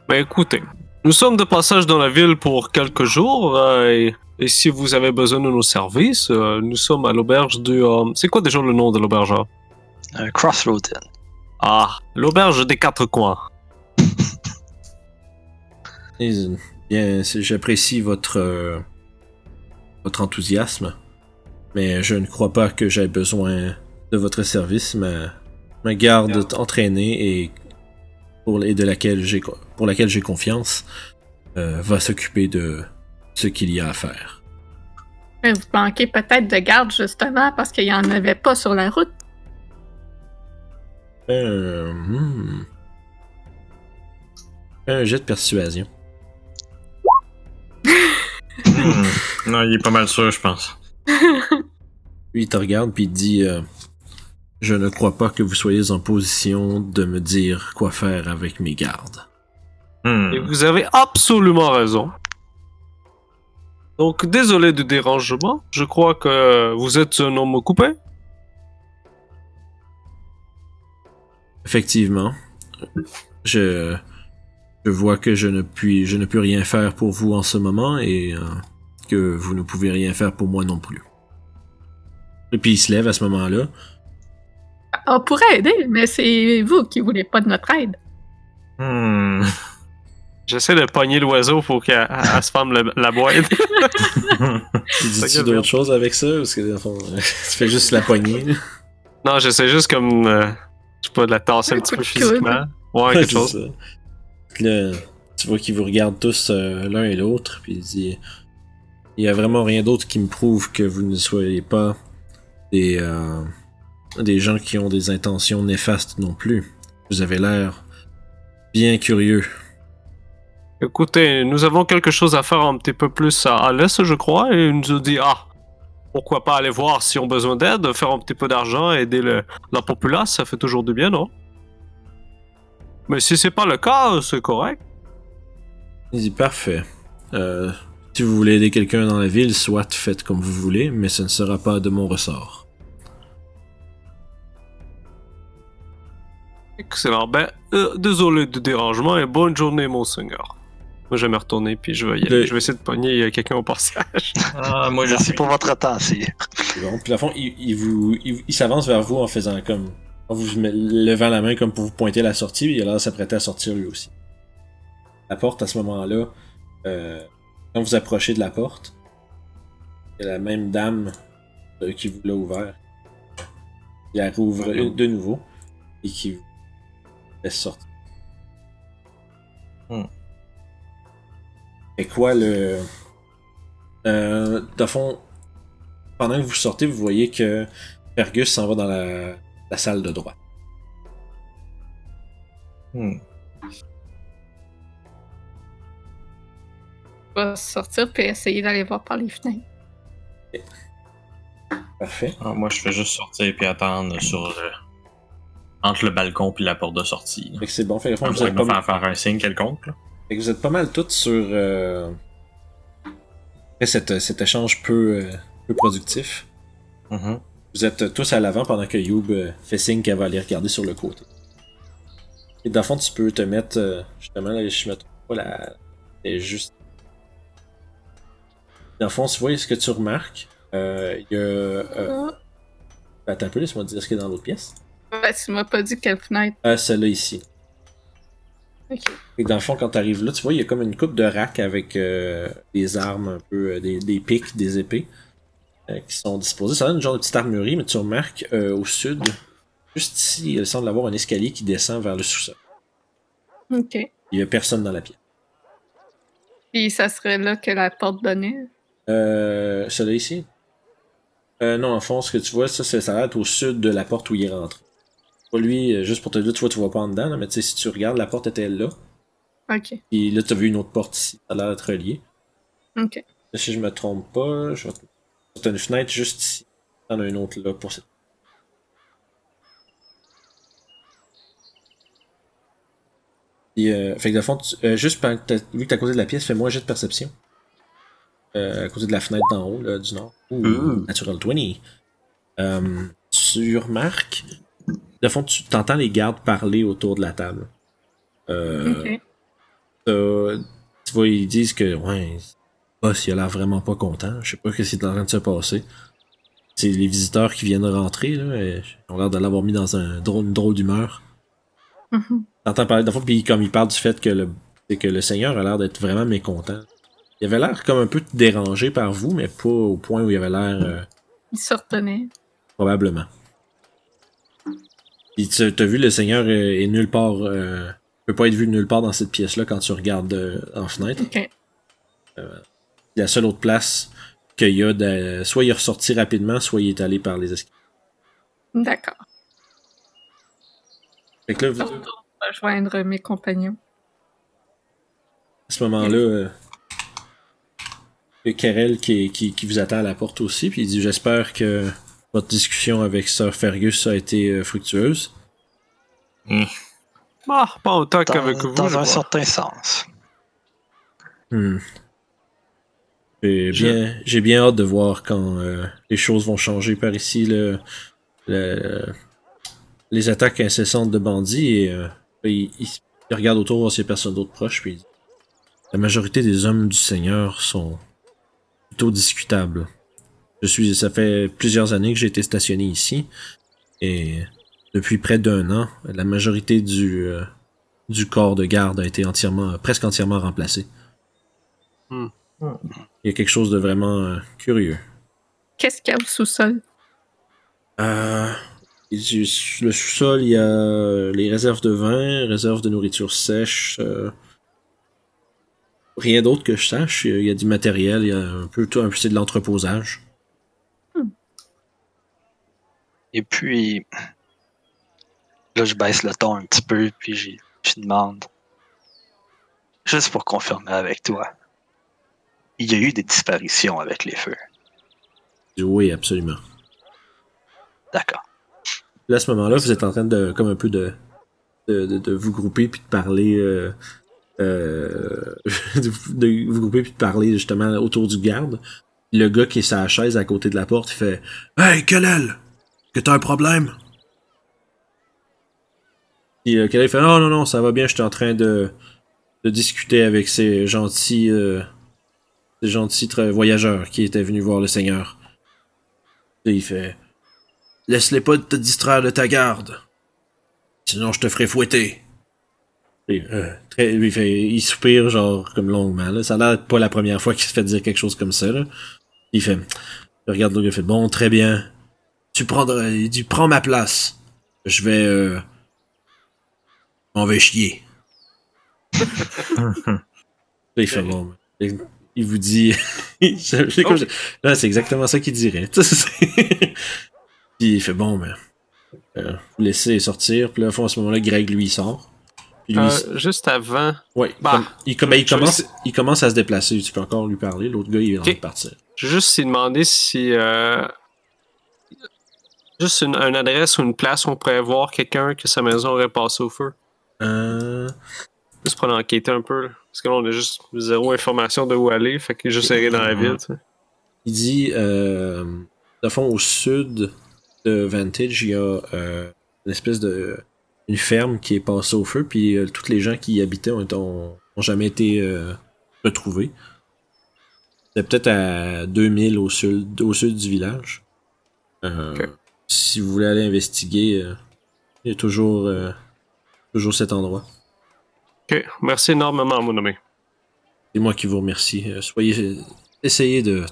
Mais écoutez, nous sommes de passage dans la ville pour quelques jours euh, et, et si vous avez besoin de nos services, euh, nous sommes à l'auberge du. euh, c'est quoi déjà le nom de l'auberge hein? Un Crossroad Inn. Ah, l'auberge des quatre coins. Bien, j'apprécie votre. euh, votre enthousiasme. Mais je ne crois pas que j'ai besoin de votre service. Ma, ma garde entraînée et, pour, et de laquelle j'ai, pour laquelle j'ai confiance euh, va s'occuper de ce qu'il y a à faire. Mais Vous manquez peut-être de garde justement parce qu'il y en avait pas sur la route. Euh, hmm. Un jet de persuasion. Hmm. Non, il est pas mal sûr, je pense. Lui, il te regarde puis il te dit euh, Je ne crois pas que vous soyez en position de me dire quoi faire avec mes gardes. Hmm. Et vous avez absolument raison. Donc, désolé du dérangement. Je crois que vous êtes un homme coupé. Effectivement, je, je vois que je ne, puis, je ne peux rien faire pour vous en ce moment et euh, que vous ne pouvez rien faire pour moi non plus. Et puis il se lève à ce moment-là. On pourrait aider, mais c'est vous qui voulez pas de notre aide. Hmm. J'essaie de pogner l'oiseau pour qu'elle elle se ferme la, la boîte. Tu Ça dis-tu d'autres choses avec ça? Parce que dans le fond, tu fais juste la poignée. là? non, j'essaie juste comme. euh, je sais pas, de la tasser un, Un petit peu physiquement. Ouais, quelque C'est chose. ça. Là, tu vois qu'ils vous regardent tous euh, l'un et l'autre, puis il dit Il y a vraiment rien d'autre qui me prouve que vous ne soyez pas des, euh, des gens qui ont des intentions néfastes non plus. Vous avez l'air bien curieux. Écoutez, nous avons quelque chose à faire un petit peu plus à, à l'est, je crois, et il nous a dit ah, pourquoi pas aller voir si on a besoin d'aide, faire un petit peu d'argent, aider le- la populace, ça fait toujours du bien, non? Mais si c'est pas le cas, c'est correct. Il dit Parfait. Euh, si vous voulez aider quelqu'un dans la ville, soit faites comme vous voulez, mais ce ne sera pas de mon ressort. Excellent. Ben, euh, désolé du dérangement et bonne journée, monseigneur. Moi, je vais me retourner, puis je vais, y aller. Le- Je vais essayer de pogner euh, quelqu'un au passage. Ah, moi, Merci pour votre. C'est Bon, puis à fond, il, il vous, il, il s'avance vers vous en faisant comme, en vous levant la main comme pour vous pointer la sortie, puis il a l'air de s'apprêter à sortir lui aussi. La porte à ce moment-là, euh, quand vous approchez de la porte, il y a la même dame euh, qui vous l'a ouvert. Il la rouvre une- de nouveau et qui vous laisse sortir. Hmm. Et quoi le. Euh, de fond, pendant que vous sortez, vous voyez que Fergus s'en va dans la, la salle de droit. Hmm. On va sortir puis essayer d'aller voir par les fenêtres. Parfait. Ah, moi, je fais juste sortir puis attendre sur euh, entre le balcon puis la porte de sortie. là. Fait que c'est bon. Fait que, vous, êtes pas, faire faire un signe quelconque. là. fait que vous êtes pas mal toutes sur. euh, Après cet, cet échange peu, euh, peu productif, Mhm. vous êtes tous à l'avant pendant que Youb euh, fait signe qu'elle va aller regarder sur le côté. Et dans le fond, tu peux te mettre, euh, justement, là, je me pas, la... c'est juste... Dans le fond, tu vois ce que tu remarques. Euh, Il y a... euh, Attends un peu, laisse-moi te dire ce qu'il y a dans l'autre pièce. Ouais, tu m'as pas dit quelle fenêtre. Ah, celle-là ici. Ok. Et dans le fond, quand tu arrives là, tu vois, il y a comme une coupe de rack avec euh, des armes un peu, euh, des, des pics, des épées euh, qui sont disposées. Ça donne une genre de petite armurerie, mais tu remarques euh, au sud, juste ici, il semble avoir un escalier qui descend vers le sous-sol. Ok. Il y a personne dans la pièce. Puis ça serait là que la porte donnait? Euh, celui-là ici? Euh, non, en fond, ce que tu vois, ça, ça va être au sud de la porte où il est rentré. Pas lui, euh, juste pour te dire, tu vois, tu vois pas en dedans, là, mais tu sais, si tu regardes, la porte était là. Ok. Puis là, tu as vu une autre porte ici. Ça a l'air d'être relié. Ok. Là, si je me trompe pas, je vais... T'as une fenêtre juste ici. T'en as une autre là pour cette. Puis, euh, fait que de fond, tu- euh, juste pendant que t'as- vu que t'es à côté de la pièce, fais-moi un jet de perception. Euh, à côté de la fenêtre d'en haut, là, du nord. Ouh, Ouh. Natural 20. Euh, tu remarques. De fond, tu t'entends les gardes parler autour de la table. Euh, euh, tu vois, ils disent que, ouais, boss, il a l'air vraiment pas content. Je sais pas ce qui est en train de se passer. C'est les visiteurs qui viennent rentrer, là, et ils ont l'air de l'avoir mis dans un drôle, une drôle d'humeur. Mhm. T'entends parler de fois, puis comme il parle du fait que le, c'est que le Seigneur a l'air d'être vraiment mécontent. Il avait l'air comme un peu dérangé par vous, mais pas au point où il avait l'air euh, Il se retenait. probablement. Puis tu as vu, le Seigneur est, est nulle part, euh, peut pas être vu nulle part dans cette pièce-là quand tu regardes euh, en fenêtre. Ok. La seule autre place qu'il y a, de, soit il est ressorti rapidement, soit il est allé par les escaliers. D'accord. Fait que là, vous- Je vais rejoindre mes compagnons. à ce moment-là, euh, il y a Karel qui, qui, qui vous attend à la porte aussi, puis il dit J'espère que votre discussion avec Sir Fergus a été euh, fructueuse. Ah, pas autant Dans, qu'avec vous. dans un vois. certain sens. Hmm. J'ai bien, j'ai bien hâte de voir quand euh, les choses vont changer par ici. Le, le- les attaques incessantes de bandits et euh, il, il- il regarde autour voir s'il y a personne d'autre proche puis il dit, la majorité des hommes du Seigneur sont plutôt discutables. Je suis, ça fait plusieurs années que j'ai été stationné ici et depuis près d'un an, la majorité du euh, du corps de garde a été entièrement, presque entièrement remplacé. Hmm. Il y a quelque chose de vraiment euh, curieux. Qu'est-ce qu'il y a au sous-sol? Euh, le sous-sol, il y a les réserves de vin, réserves de nourriture sèche. euh, rien d'autre que je sache. Il y a du matériel, il y a un peu tout, c'est de l'entreposage. Et puis, là, je baisse le ton un petit peu, puis je demande, juste pour confirmer avec toi, il y a eu des disparitions avec les feux. Oui, absolument. D'accord. Là, à ce moment-là, vous êtes en train de, comme un peu de, de, de, de vous grouper puis de parler, euh, euh, de, vous- grouper puis de parler justement autour du garde. Le gars qui est sur la chaise à côté de la porte, il fait Hey, Kalel! Que t'as un problème? Puis euh, Kalel fait Non, non, non, ça va bien, j'étais en train de, de discuter avec ces gentils, euh, ces gentils voyageurs qui étaient venus voir le Seigneur. Il fait Laisse-les pas te distraire de ta garde. Sinon, je te ferai fouetter. Et, euh, il, fait, il soupire, genre, comme longuement. Là. Ça a l'air pas la première fois qu'il se fait dire quelque chose comme ça. Il fait. Regarde il fait Bon, très bien. Tu prendras. Il dit Prends ma place. Je vais. Euh, m'en vais chier. Là, il fait Bon. Il, il vous dit. je- je- comme je- là, c'est exactement ça qu'il dirait. Puis il fait bon, mais. Euh, vous laissez sortir. Puis là, à fond, à ce moment-là, Greg, lui, il sort. Puis lui, il- Euh, juste avant, ouais, bah, comme- il, comme- commence, essayer- il commence à se déplacer. Tu peux encore lui parler. L'autre gars, il est en train de partir. je vais juste s'y demander si. euh, juste une, une adresse ou une place où on pourrait voir quelqu'un que sa maison aurait passé au feu. Euh, Juste pour enquêter un peu. là. Parce que là, on a juste zéro information de où aller. Fait que juste errer dans la ville. Il dit, euh, de fond, au sud de Vantage, il y a euh, une espèce de. une ferme qui est passée au feu, puis euh, tous les gens qui y habitaient ont, ont- ont jamais été euh, retrouvés. C'est peut-être à 2000 au sud, au sud du village. Si vous voulez aller investiguer, euh, il y a toujours, euh, toujours cet endroit. Ok, merci énormément, mon ami. C'est moi qui vous remercie. Euh, soyez, essayez de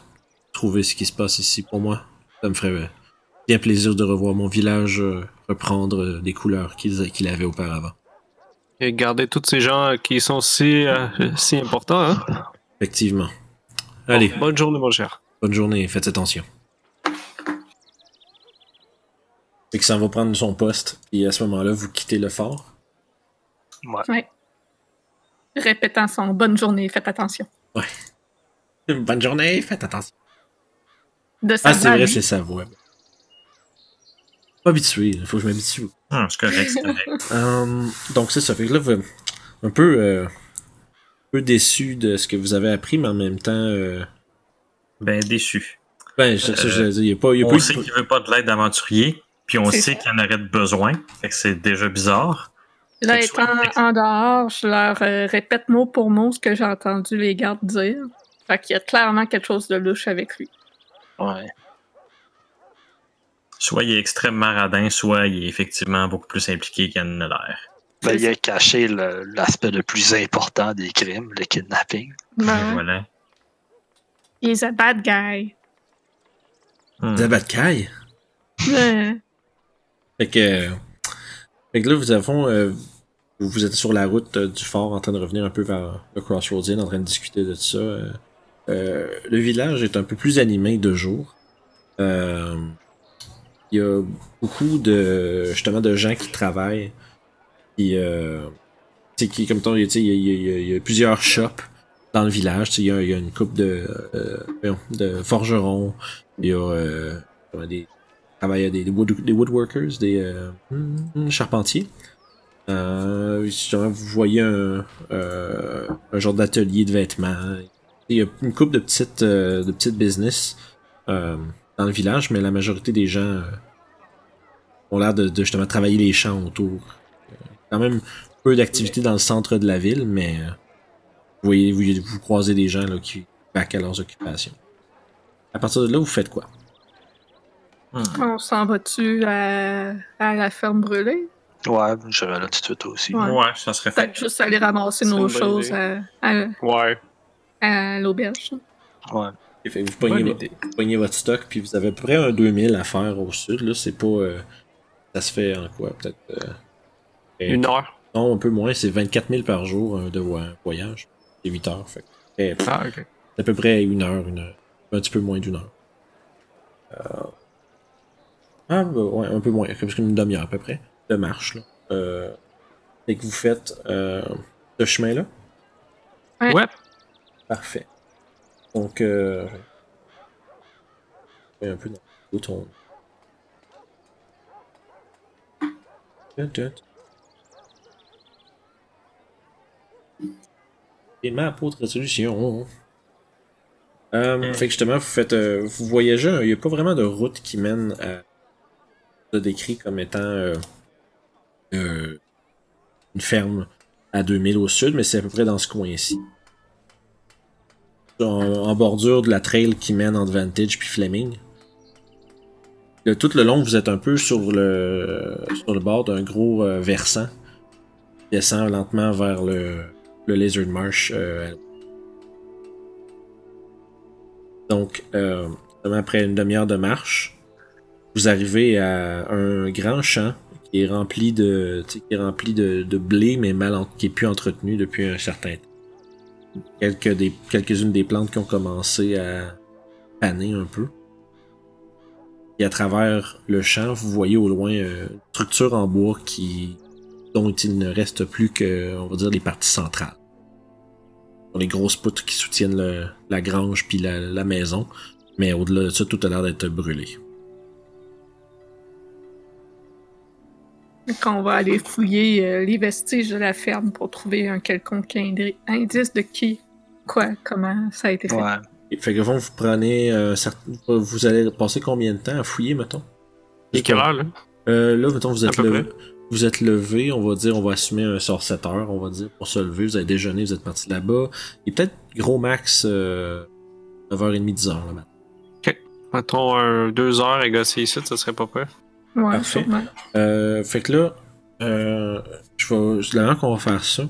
trouver ce qui se passe ici pour moi. Ça me ferait bien plaisir de revoir mon village reprendre des couleurs qu'il avait auparavant. Et garder tous ces gens qui sont si, euh, si importants. Hein? Effectivement. Allez, Bon, bonne journée, mon cher. bonne journée, faites attention. Et que ça va prendre son poste, et à ce moment-là, vous quittez le fort. Ouais. Répétant son bonne journée, faites attention. Bonne journée, faites attention. De sa Ah, c'est vrai, c'est sa voix. Pas habitué, il faut que je m'habitue. Hum, c'est correct, c'est correct. Euh, donc c'est ça. Fait que là, vous- un peu, euh, un peu déçu de ce que vous avez appris, mais en même temps, euh, Ben, déçu. ben, c'est ça je veux dire. Il y a pas, il y a On pas eu sait de- qu'il veut pas de l'aide d'aventurier, puis on sait qu'il en aurait de besoin. Fait que c'est déjà bizarre. Là, étant en dehors, je leur euh, répète mot pour mot ce que j'ai entendu les gardes dire. Fait qu'il y a clairement quelque chose de louche avec lui. Ouais. Soit il est extrêmement radin, soit il est effectivement beaucoup plus impliqué qu'il a l'air. Ben, il a caché l'aspect le plus important des crimes, le kidnapping. Ben, Voilà. He's a bad guy. Hum. Zabat Kai. Ouais. Fait que, fait que là, vous avez, euh, vous, êtes sur la route euh, du fort en train de revenir un peu vers le Crossroads Inn, en train de discuter de ça. euh. Le village est un peu plus animé de jour. Il y a beaucoup de justement de gens qui travaillent. Qui, qui comme ton, il y, y y a plusieurs shops dans le village. Il y, y a une coupe de, euh, de forgerons. Il y a euh, des travaillent des, des, wood- des woodworkers, des euh, charpentiers. Euh, vous voyez un, euh, un genre d'atelier de vêtements. Il y a une couple de petites, euh, de petites business dans le village, mais la majorité des gens ont l'air de, justement travailler les champs autour. Quand même peu d'activité dans le centre de la ville, mais vous voyez, vous, vous croisez des gens là, qui back à leurs occupations. À partir de là, vous faites quoi? Hum. On s'en va-tu à, à la ferme brûlée? Ouais, j'irai là tout de suite aussi. Ouais. Ouais, ça serait fait. Peut-être juste aller ramasser nos choses à, à, Ouais, à l'auberge. Ouais. Et fait vous pognez, votre stock, puis vous avez à peu près un 2000 à faire au sud. Là, c'est pas. euh, ça se fait en quoi Peut-être. euh, Une heure. Non, un peu moins, c'est 24 000 par jour euh, de vo- voyage. C'est 8 heures. Fait que, eh, pff, Ah, ok. c'est à peu près une heure, une heure. Un petit peu moins d'une heure. Euh, Ah, bah, ouais, un peu moins, comme une demi-heure à peu près de marche. Là. Euh... Fait que vous faites euh, ce chemin-là. Ouais. Ouais. Parfait. Donc, euh... je vais un peu dans le bouton. Et ma de résolution. Euh, Fait que justement, vous faites, euh, vous voyagez, il n'y a pas vraiment de route qui mène à décrit comme étant euh, euh, une ferme à 2000 au sud, mais c'est à peu près dans ce coin-ci. En, en bordure de la trail qui mène entre Vantage puis Fleming. Le- tout le long, vous êtes un peu sur le, sur le bord d'un gros euh, versant qui descend lentement vers le, le Lizard Marsh. donc, après une demi-heure de marche, vous arrivez à un grand champ qui est rempli de, qui est rempli de, blé, mais mal qui est plus entretenu depuis un certain temps. Quelques des, quelques-unes des plantes qui ont commencé à paner un peu. Et à travers le champ, vous voyez au loin euh, une structure en bois qui, dont il ne reste plus que, on va dire, les parties centrales. Les grosses poutres qui soutiennent la grange puis la maison. Mais au-delà de ça, tout a l'air d'être brûlé. Qu'on va aller fouiller euh, les vestiges de la ferme pour trouver un quelconque indi- indice de qui, quoi, comment ça a été fait. Ouais. Et Fait que vous, vous prenez. euh, vous allez passer combien de temps à fouiller, mettons? Et quelle heure, là? Euh, là, mettons, vous êtes, peu levé, vous êtes levé, on va dire, on va assumer un sort 7 heures, on va dire, pour se lever. Vous avez déjeuné, vous êtes parti là-bas. Et peut-être gros max euh, 9h30, 10h là maintenant. Mettons un, deux heures à gosser ici, ça serait pas peur. Ouais, Parfait. Euh, fait que là, euh, je vais, qu'on va faire ça,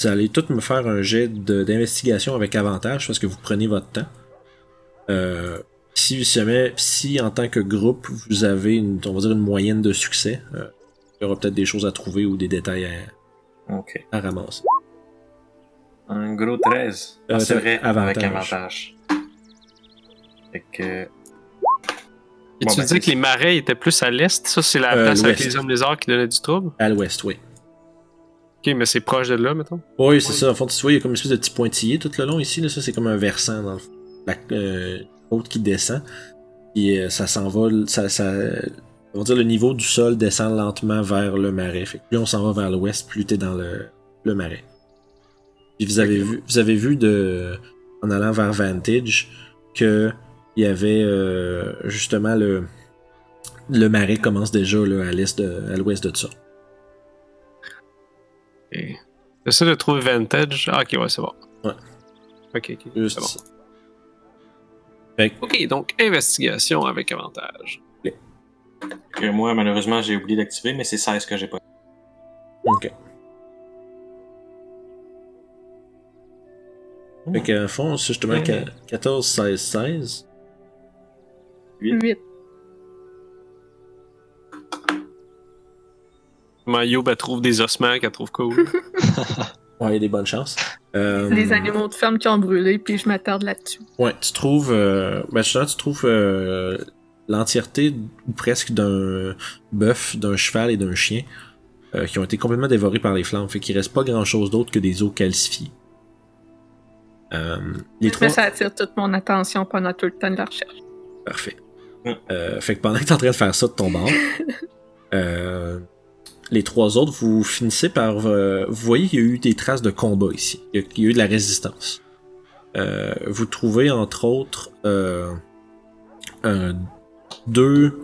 vous allez tous me faire un jet d'investigation avec avantage parce que vous prenez votre temps. Euh, si, jamais, si en tant que groupe, vous avez une, on va dire une moyenne de succès, euh, il y aura peut-être des choses à trouver ou des détails à, ramasser. Un gros 13. Euh, Ah, c'est c'est vrai, avantage. avec avantage. Fait que. Bon, tu ben, disais que les marais étaient plus à l'est, ça c'est la Euh, place avec les hommes lézards qui donnait du trouble? À l'ouest, oui. Ok, mais c'est proche de là, mettons? Oui, c'est ça. En fait, tu vois, il y a comme une espèce de petit pointillé tout le long ici. Là. Ça, c'est comme un versant dans le fond. La euh, côte qui descend. Et euh, ça s'envole. Ça, ça, on va dire le niveau du sol descend lentement vers le marais. Fait que plus on s'en va vers l'ouest, plus t'es dans le, le marais. Puis vous avez vu, vous avez vu de, en allant vers Vantage que il y avait euh, justement le, le marais commence déjà là, à l'est de, à l'ouest de ça. Et... J'essaie de trouver Vantage. Ah, ok, ouais, c'est bon. Ouais. Ok, ok. Juste C'est bon. Fait Ok, donc investigation avec avantage. que moi, malheureusement, j'ai oublié d'activer, mais c'est 16 que j'ai pas. Ok. Fait qu'en fond, c'est justement Mhm. 14, 16, 16. 8. Mayo, elle trouve des ossements qu'elle trouve cool. Ouais, il y a des bonnes chances. Euh, Les animaux de ferme qui ont brûlé, puis je m'attarde là-dessus. Ouais, tu trouves. Euh, ben justement, tu trouves euh, l'entièreté ou presque d'un bœuf, d'un cheval et d'un chien euh, qui ont été complètement dévorés par les flammes. Fait qu'il reste pas grand chose d'autre que des os calcifiés. Euh, les trois. ça attire toute mon attention pendant tout le temps de la recherche. Parfait. Euh, fait que pendant que t'es en train de faire ça de ton bord, euh, les trois autres, vous finissez par. euh, vous voyez qu'il y a eu des traces de combat ici. Il y a, il y a eu de la résistance. Euh, vous trouvez entre autres euh, un- deux,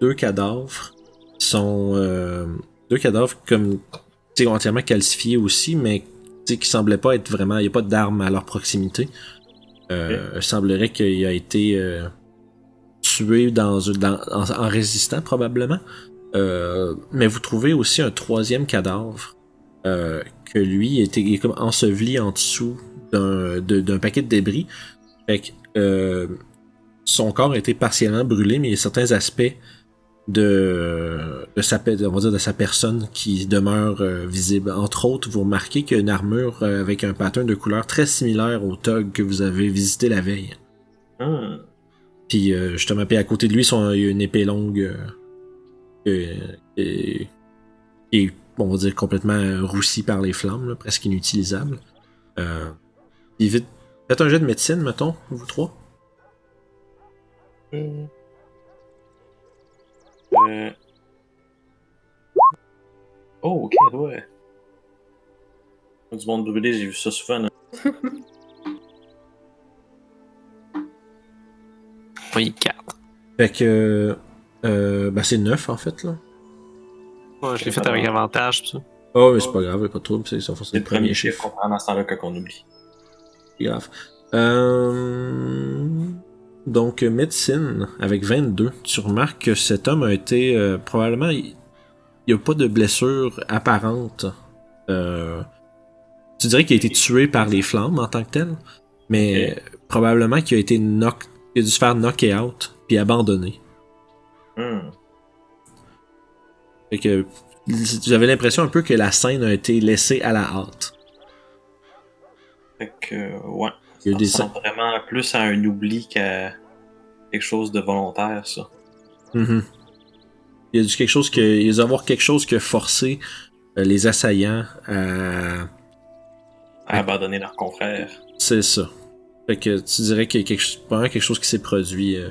deux cadavres qui sont euh, deux cadavres comme tu sais, entièrement calcifiés aussi, mais tu sais, qui semblaient pas être vraiment. Il n'y a pas d'armes à leur proximité. Euh, Il semblerait qu'il a été euh, tué dans, dans- en, résistant probablement. Euh, mais vous trouvez aussi un troisième cadavre euh, que lui était comme enseveli en dessous d'un paquet de débris. Euh, son corps a été partiellement brûlé, mais il y a certains aspects de, de, sa, on va dire de sa personne qui demeurent euh, visibles. Entre autres, vous remarquez qu'il y a une armure avec un pattern de couleur très similaire au tog que vous avez visité la veille. Hmm. Puis euh, justement, puis à côté de lui, son- il y a une épée longue euh, et, et, on va dire complètement euh, roussie par les flammes, là, presque inutilisable. Euh, puis vite, faites un jet de médecine, mettons, vous trois. Euh... Oh, ok, ouais. Du monde brûlé, j'ai vu ça souvent. là. Oui, 4. Fait que euh, ben c'est 9 en fait là. Ouais, je l'ai fait avec avantage, ça. Oh mais c'est pas grave, y a pas de trouble, c'est ça, c'est C'est le premier chiffre qu'on prend dans ce temps-là que qu'on oublie. C'est grave. Euh, Donc, médecine, avec 22, tu remarques que cet homme a été euh, probablement. Il n'y a pas de blessure apparente. Euh, tu dirais qu'il a été tué par les flammes en tant que tel, mais probablement qu'il a été knock, il a dû se faire knocker out puis abandonné. Hmm. Fait que j'avais l'impression un peu que la scène a été laissée à la hâte. Fait que, ouais. Il y a des Ça ressemble vraiment plus à un oubli qu'à quelque chose de volontaire, ça. Mhm. Il y a dû quelque chose que, il y a avoir quelque chose qui a forcé euh, les assaillants à. À abandonner leurs confrères. C'est ça. Fait que tu dirais qu'il y a quelque, quelque chose qui s'est produit euh,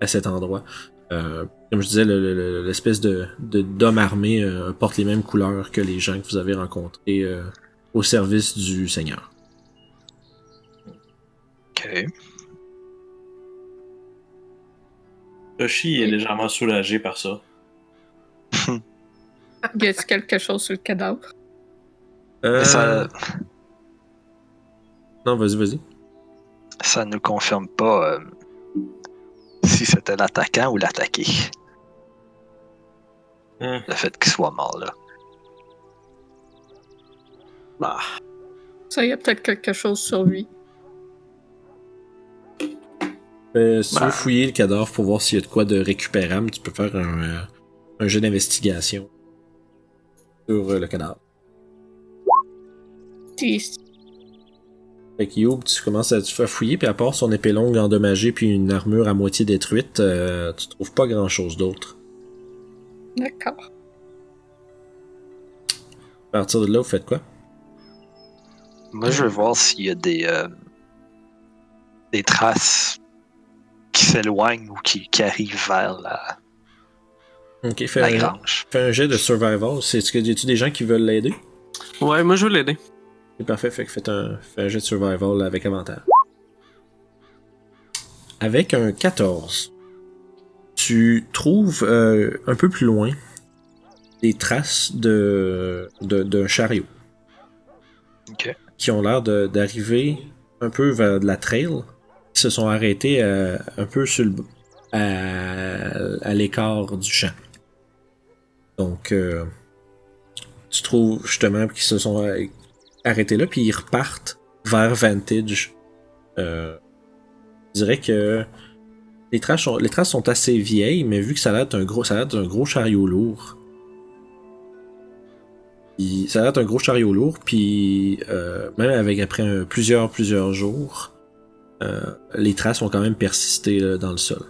à cet endroit. Euh, comme je disais, le- le- le- l'espèce de, de d'homme armé euh, porte les mêmes couleurs que les gens que vous avez rencontrés euh, au service du Seigneur. Ok. Toshi est légèrement soulagé par ça. Y a-t-il quelque chose sur le cadavre? Euh, ça, Non, vas-y, vas-y. Ça ne confirme pas euh, si c'était l'attaquant ou l'attaqué. Hmm. Le fait qu'il soit mort là. Ça, y a peut-être quelque chose sur lui. Euh, si tu Bah. veux fouiller le cadavre pour voir s'il y a de quoi de récupérable, tu peux faire un, euh, un jeu d'investigation sur euh, le cadavre. Si- Fait que Youb, tu commences à te faire fouiller, puis à part son épée longue endommagée puis une armure à moitié détruite, euh, tu trouves pas grand chose d'autre. D'accord. À partir de là, vous faites quoi? Moi, je veux voir s'il y a des, euh, des traces qui s'éloignent ou qui, qui arrivent vers la, Ok, fais la un, grange. fais un jet de survival. C'est ce que y a-tu des gens qui veulent l'aider? Ouais, moi je vais l'aider. C'est parfait, fait que faites un, fais un jet de survival avec avantage. Avec un 14, tu trouves euh, un peu plus loin des traces de de- d'un chariot qui ont l'air d'arriver un peu vers de la trail, qui se sont arrêtés euh, un peu sur le, à, à l'écart du champ. Donc, euh, tu trouves justement qu'ils se sont arrêtés là, puis ils repartent vers Vantage. Euh, je dirais que les traces, sont, les traces sont assez vieilles, mais vu que ça a l'air d'un gros, ça a l'air d'un gros chariot lourd. Puis, ça a l'air d'un gros chariot lourd, puis euh, même avec après un- plusieurs plusieurs jours, euh, les traces ont quand même persisté là, dans le sol.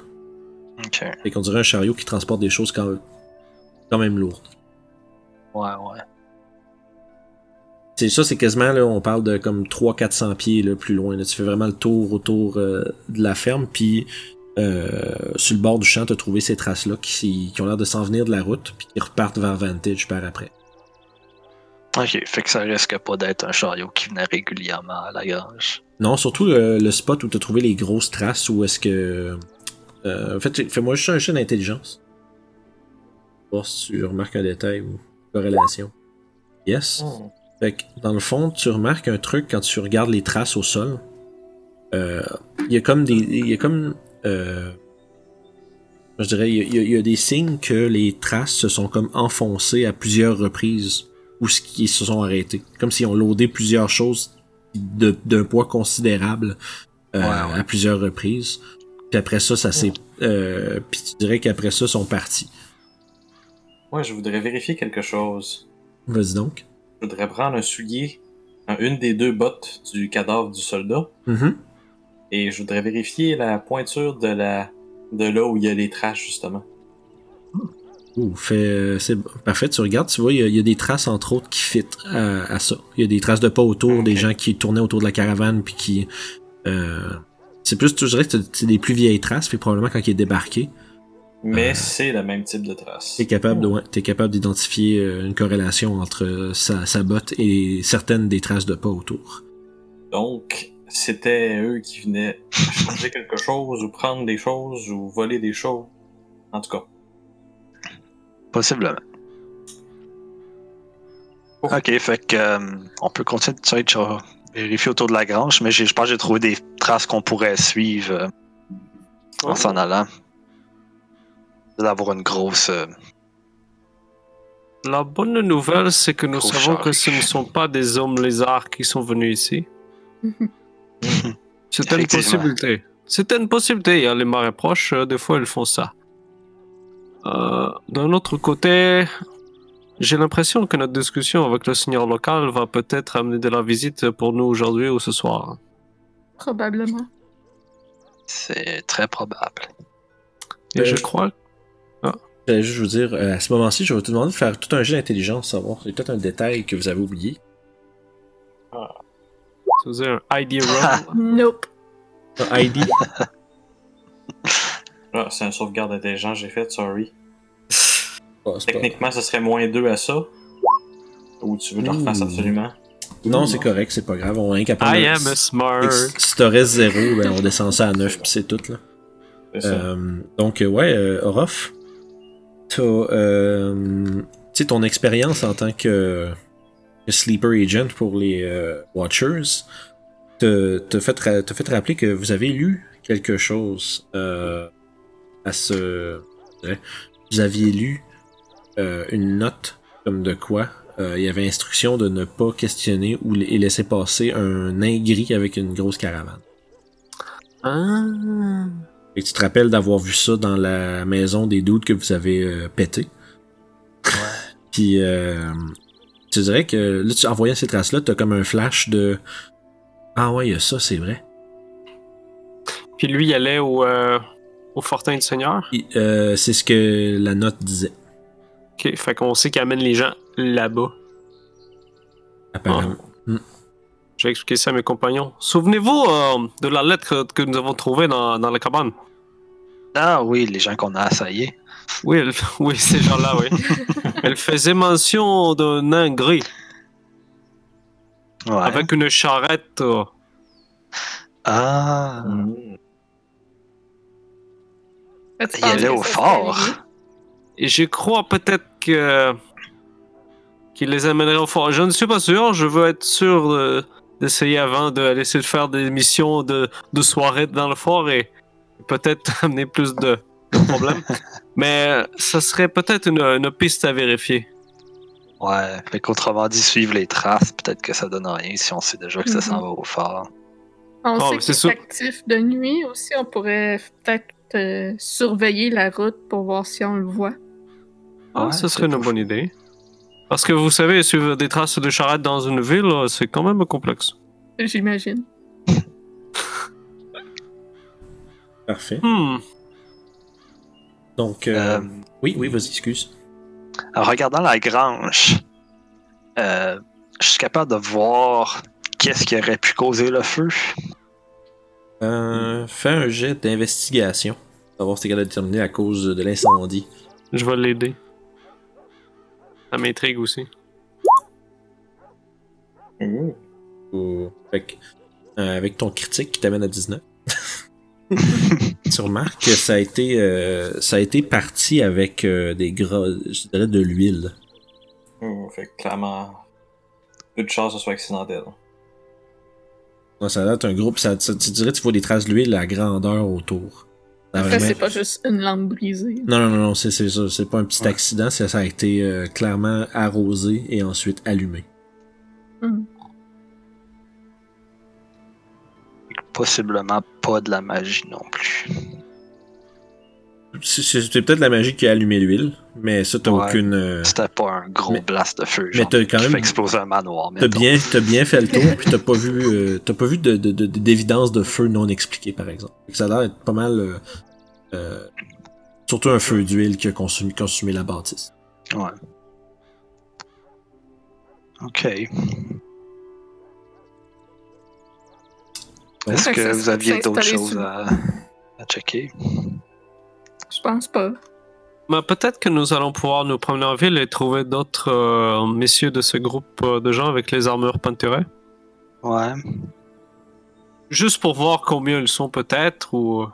Ok. Fait qu'on dirait un chariot qui transporte des choses quand, quand même lourdes. Ouais, ouais. C'est ça, c'est quasiment, là, on parle de comme 300-400 pieds là, plus loin. Là. Tu fais vraiment le tour autour euh, de la ferme, puis euh, sur le bord du champ, tu as trouvé ces traces-là qui, qui ont l'air de s'en venir de la route, puis qui repartent vers Vantage par après. Ok, fait que ça risque pas d'être un chariot qui venait régulièrement à la grange. Non, surtout euh, le spot où tu as trouvé les grosses traces, où est-ce que... Euh, en fait, fais-moi juste un jeu d'intelligence. Voir si tu remarques un détail ou une corrélation. Yes. Hmm. Fait que, dans le fond, tu remarques un truc quand tu regardes les traces au sol. Euh, Il y a comme des. Il y a comme. euh, je dirais, il y, a- y y des signes que les traces se sont comme enfoncées à plusieurs reprises ou ce qui se sont arrêtés. Comme si on loadé plusieurs choses de- d'un poids considérable euh, Ouais, ouais. à plusieurs reprises. Puis après ça, ça s'est. euh, puis tu dirais qu'après ça, ils sont partis. Moi, je voudrais vérifier quelque chose. Vas-y donc. Je voudrais prendre un soulier, un- une des deux bottes du cadavre du soldat, Mhm. et je voudrais vérifier la pointure de la de là où il y a les traces, justement. Ouh, fait, c'est parfait. Tu regardes, tu vois, il y, a- il y a des traces entre autres qui fit à, à ça. Il y a des traces de pas autour, des gens qui tournaient autour de la caravane, puis qui. euh, c'est plus, je dirais que c'est des plus vieilles traces, puis probablement quand il est débarqué, Mais Euh. c'est le même type de traces. t'es capable, de, ouais, t'es capable d'identifier euh, une corrélation entre euh, sa, sa botte et certaines des traces de pas autour. Donc, c'était eux qui venaient changer quelque chose, ou prendre des choses, ou voler des choses. En tout cas. Possiblement. Oh. Ok, fait que euh, on peut continuer de vérifier autour de la grange, mais j'ai- je pense que j'ai trouvé des traces qu'on pourrait suivre euh, en s'en allant. D'avoir une grosse. euh, La bonne nouvelle, c'est que nous Gros savons que ce ne sont pas des hommes lézards qui sont venus ici. C'est une possibilité. C'est une possibilité. Il y a les marées proches, euh, des fois, ils font ça. Euh, D'un autre côté, j'ai l'impression que notre discussion avec le seigneur local va peut-être amener de la visite pour nous aujourd'hui ou ce soir. Probablement. C'est très probable. Et Euh, je crois. J'allais juste vous dire, euh, à ce moment-ci, je vais te demander de faire tout un jeu d'intelligence, savoir. C'est peut-être un détail que vous avez oublié. C'est un idea roll. Nope. Ah, ID. Ah, c'est un sauvegarde intelligent que j'ai fait, sorry. Oh, pas- Techniquement, ce serait moins 2 à ça. Ou tu veux que je le refasse absolument? Non, c'est correct, c'est pas grave. On est incapable. I de- am a smart. Si t'aurais 0, ben on descend ça à 9 puis c'est tout là. Ça. Euh, donc, euh, ouais, euh, Orof, euh, ton expérience en tant que, sleeper agent pour les euh, Watchers te, te, fait, te rappeler que vous avez lu quelque chose euh, à ce. dirais, Vous aviez lu euh, une note comme de quoi il y avait instruction de ne pas questionner ou et laisser passer un nain gris avec une grosse caravane. Ah. Et tu te rappelles d'avoir vu ça dans la maison des doutes que vous avez euh, pété? Puis, euh, tu dirais que là, tu, en voyant ces traces-là, t'as comme un flash de Ah ouais, il y a ça, c'est vrai. Puis lui, il allait au, euh, au Fortin du Seigneur? C'est ce que la note disait, Ok, fait qu'on sait qu'il amène les gens là-bas. apparemment. J'ai expliqué ça à mes compagnons. Souvenez-vous euh, de la lettre que nous avons trouvée dans, dans la cabane. Ah oui, les gens qu'on a assaillés. Oui, elle- oui, ces gens-là, oui. Elle faisait mention d'un nain gris Ouais. avec une charrette. euh, Ah. Il allait au fort. Et je crois peut-être que qu'il les amènerait au fort. Je ne suis pas sûr. Je veux être sûr de- d'essayer avant de laisser de faire des missions de, de soirée dans le fort et peut-être amener plus de, de problèmes. Mais ça serait peut-être une, une piste à vérifier. Ouais. Fait qu'autrement dit, suivre les traces, peut-être que ça donne rien si on sait déjà que ça Mhm. s'en va au fort. On Ah, sait mais c'est qu'il sûr. est actif de nuit aussi. On pourrait peut-être euh, surveiller la route pour voir si on le voit. Ah, Ouais, ce serait une bonne idée. Parce que vous savez, suivre des traces de charrette dans une ville, c'est quand même complexe. J'imagine. Parfait. Hmm. Donc, euh, Euh, oui, oui, vas-y, excuse. en regardant la grange, euh, je suis capable de voir qu'est-ce qui aurait pu causer le feu. Euh, fais un jet d'investigation. Savoir si t'es capable de déterminer la cause de l'incendie. Je vais l'aider. Ça m'intrigue aussi. Ouh. Ou- Fait que, euh, avec ton critique qui t'amène à 19. tu remarques que ça a été, euh, ça a été parti avec euh, des gras, je dirais de l'huile. Fait que clairement, peu de chance que ce soit accidentel. Ouais, ça a l'air d'être un groupe, ça, ça- tu dirais tu vois des traces d'huile à grandeur autour. Ça a Après, vraiment- c'est pas juste une lampe brisée. Non, non, non, non, c'est c'est ça. C'est pas un petit Ouais. accident, ça a été euh, clairement arrosé et ensuite allumé. Hmm. Possiblement pas de la magie non plus. C'est- peut-être la magie qui a allumé l'huile, mais ça, t'as Ouais. aucune. euh, C'était pas un gros Mais- blast de feu. mais genre, t'as quand même- fait exploser un manoir. T'as bien, t'as bien fait le tour, puis t'as pas vu, euh, t'as pas vu de, de- de- d'évidence de feu non expliqué, par exemple. Ça a l'air d'être pas mal, euh, euh, surtout un feu d'huile qui a consumé, consumé la bâtisse. Ouais. Ok. Est-ce que vous aviez d'autres choses à, à checker? Je pense pas. Mais peut-être que nous allons pouvoir nous promener en ville et trouver d'autres euh, messieurs de ce groupe euh, de gens avec les armures peinturées. Ouais. Juste pour voir combien ils sont peut-être ou euh,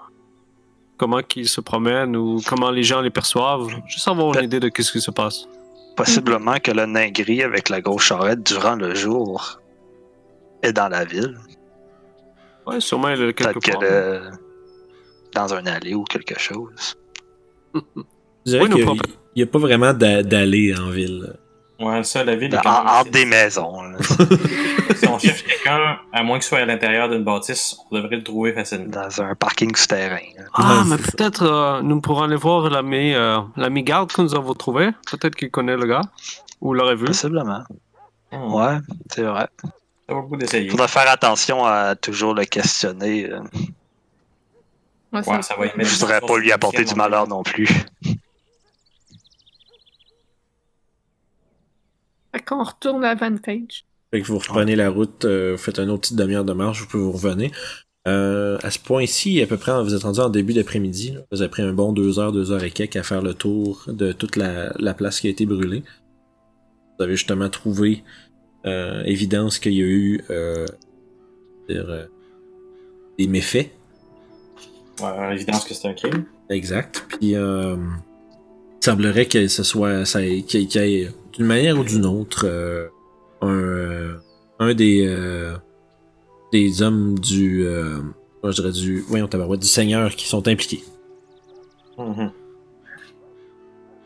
comment qu'ils se promènent ou comment les gens les perçoivent. Juste avoir une idée de qu'est-ce qui se passe. Possiblement que le nain gris avec la grosse charrette durant le jour est dans la ville. Ouais, sûrement il est quelque Peut-être part. qu'elle est dans un allée ou quelque chose. Je dirais Oui, qu'il n'y a pas vraiment d'a- d'allée en ville. Ouais, ça, la ville est En- quand même assez- des maisons. là. Si on cherche quelqu'un, à moins qu'il soit à l'intérieur d'une bâtisse, on devrait le trouver facilement. dans un parking souterrain. Ah, Ouais, mais peut-être euh, nous pourrons aller voir l'ami euh, garde que nous avons trouvé. Peut-être qu'il connaît le gars ou l'aurait vu. Possiblement. Hmm, Ouais, c'est vrai. Ça vaut le coup d'essayer. Faudra faire attention à toujours le questionner. euh. Ouais, Ouais, ça va y mettre Je voudrais pas lui apporter du malheur non plus. Fait qu'on retourne à Vantage. Fait que vous reprenez la route, euh, vous faites une autre petite demi-heure de marche, vous pouvez vous revenir. Euh, à ce point-ci, à peu près, vous êtes rendu en début d'après-midi. Vous avez pris un bon deux heures, deux heures et quelques à faire le tour de toute la, la place qui a été brûlée. Vous avez justement trouvé euh, évidence qu'il y a eu euh, dire, euh, des méfaits. Ouais, évidence que c'est un crime. Exact. Puis, euh, il semblerait que ce soit, ça, qu'il y ait- d'une manière ou d'une autre, euh, un, euh, un des, euh, des hommes du, euh, moi, je dirais du, voyons, du Seigneur qui sont impliqués. Mhm.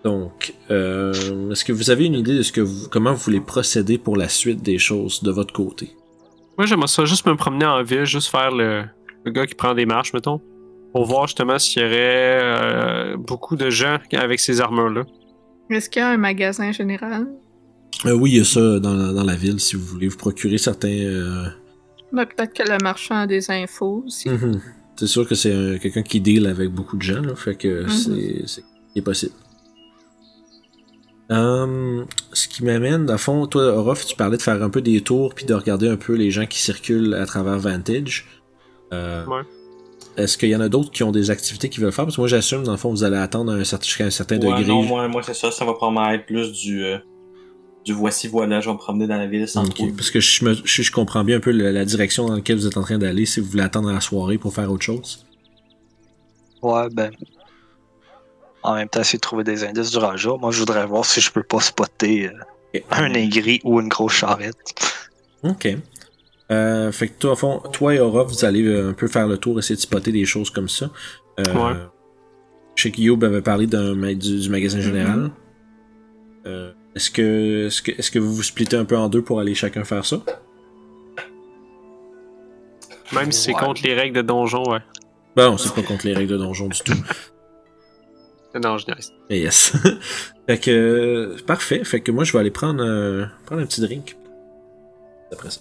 Donc, euh, est-ce que vous avez une idée de ce que vous, comment vous voulez procéder pour la suite des choses de votre côté? Moi, j'aimerais ça juste me promener en ville, juste faire le, le gars qui prend des marches, mettons. Pour voir justement s'il y aurait euh, beaucoup de gens avec ces armures-là. Est-ce qu'il y a un magasin général? Euh, oui, il y a ça dans, la- dans la ville, si vous voulez vous procurer certains... euh, Ben, Peut-être que le marchand a des infos aussi. Mhm. C'est sûr que c'est un- quelqu'un qui deal avec beaucoup de gens, là, fait que Mhm. c'est possible. Hum, ce qui m'amène, dans le fond, toi, Orof, tu parlais de faire un peu des tours puis de regarder un peu les gens qui circulent à travers Vantage. Euh, Ouais. Est-ce qu'il y en a d'autres qui ont des activités qu'ils veulent faire? Parce que moi, j'assume, dans le fond, vous allez attendre un certain, jusqu'à un certain Ouais, degré. non, moi, moi c'est ça. Ça va probablement être plus du, euh, du voici voilà, je vais me promener dans la ville sans Ok, trop. Parce que je, me- je, je comprends bien un peu la, la direction dans laquelle vous êtes en train d'aller si vous voulez attendre la soirée pour faire autre chose. Ouais, ben. En même temps, essayer de trouver des indices du Raja. Moi, je voudrais voir si je peux pas spotter euh, un aigri ou une grosse charrette. Ok. Euh, fait que toi, au fond, toi et Aura, vous allez euh, un peu faire le tour, essayer de spotter des choses comme ça. Euh, Ouais. Je sais que Youb avait parlé du, du magasin général. Euh, est-ce que est-ce que est-ce que vous vous splittez un peu en deux pour aller chacun faire ça? Même si c'est Ouais. contre les règles de donjon, ouais. Bon, c'est pas contre les règles de donjon du tout. Non, je. Mais yes. fait que euh, parfait. Fait que moi je vais aller prendre un, prendre un petit drink. Après ça.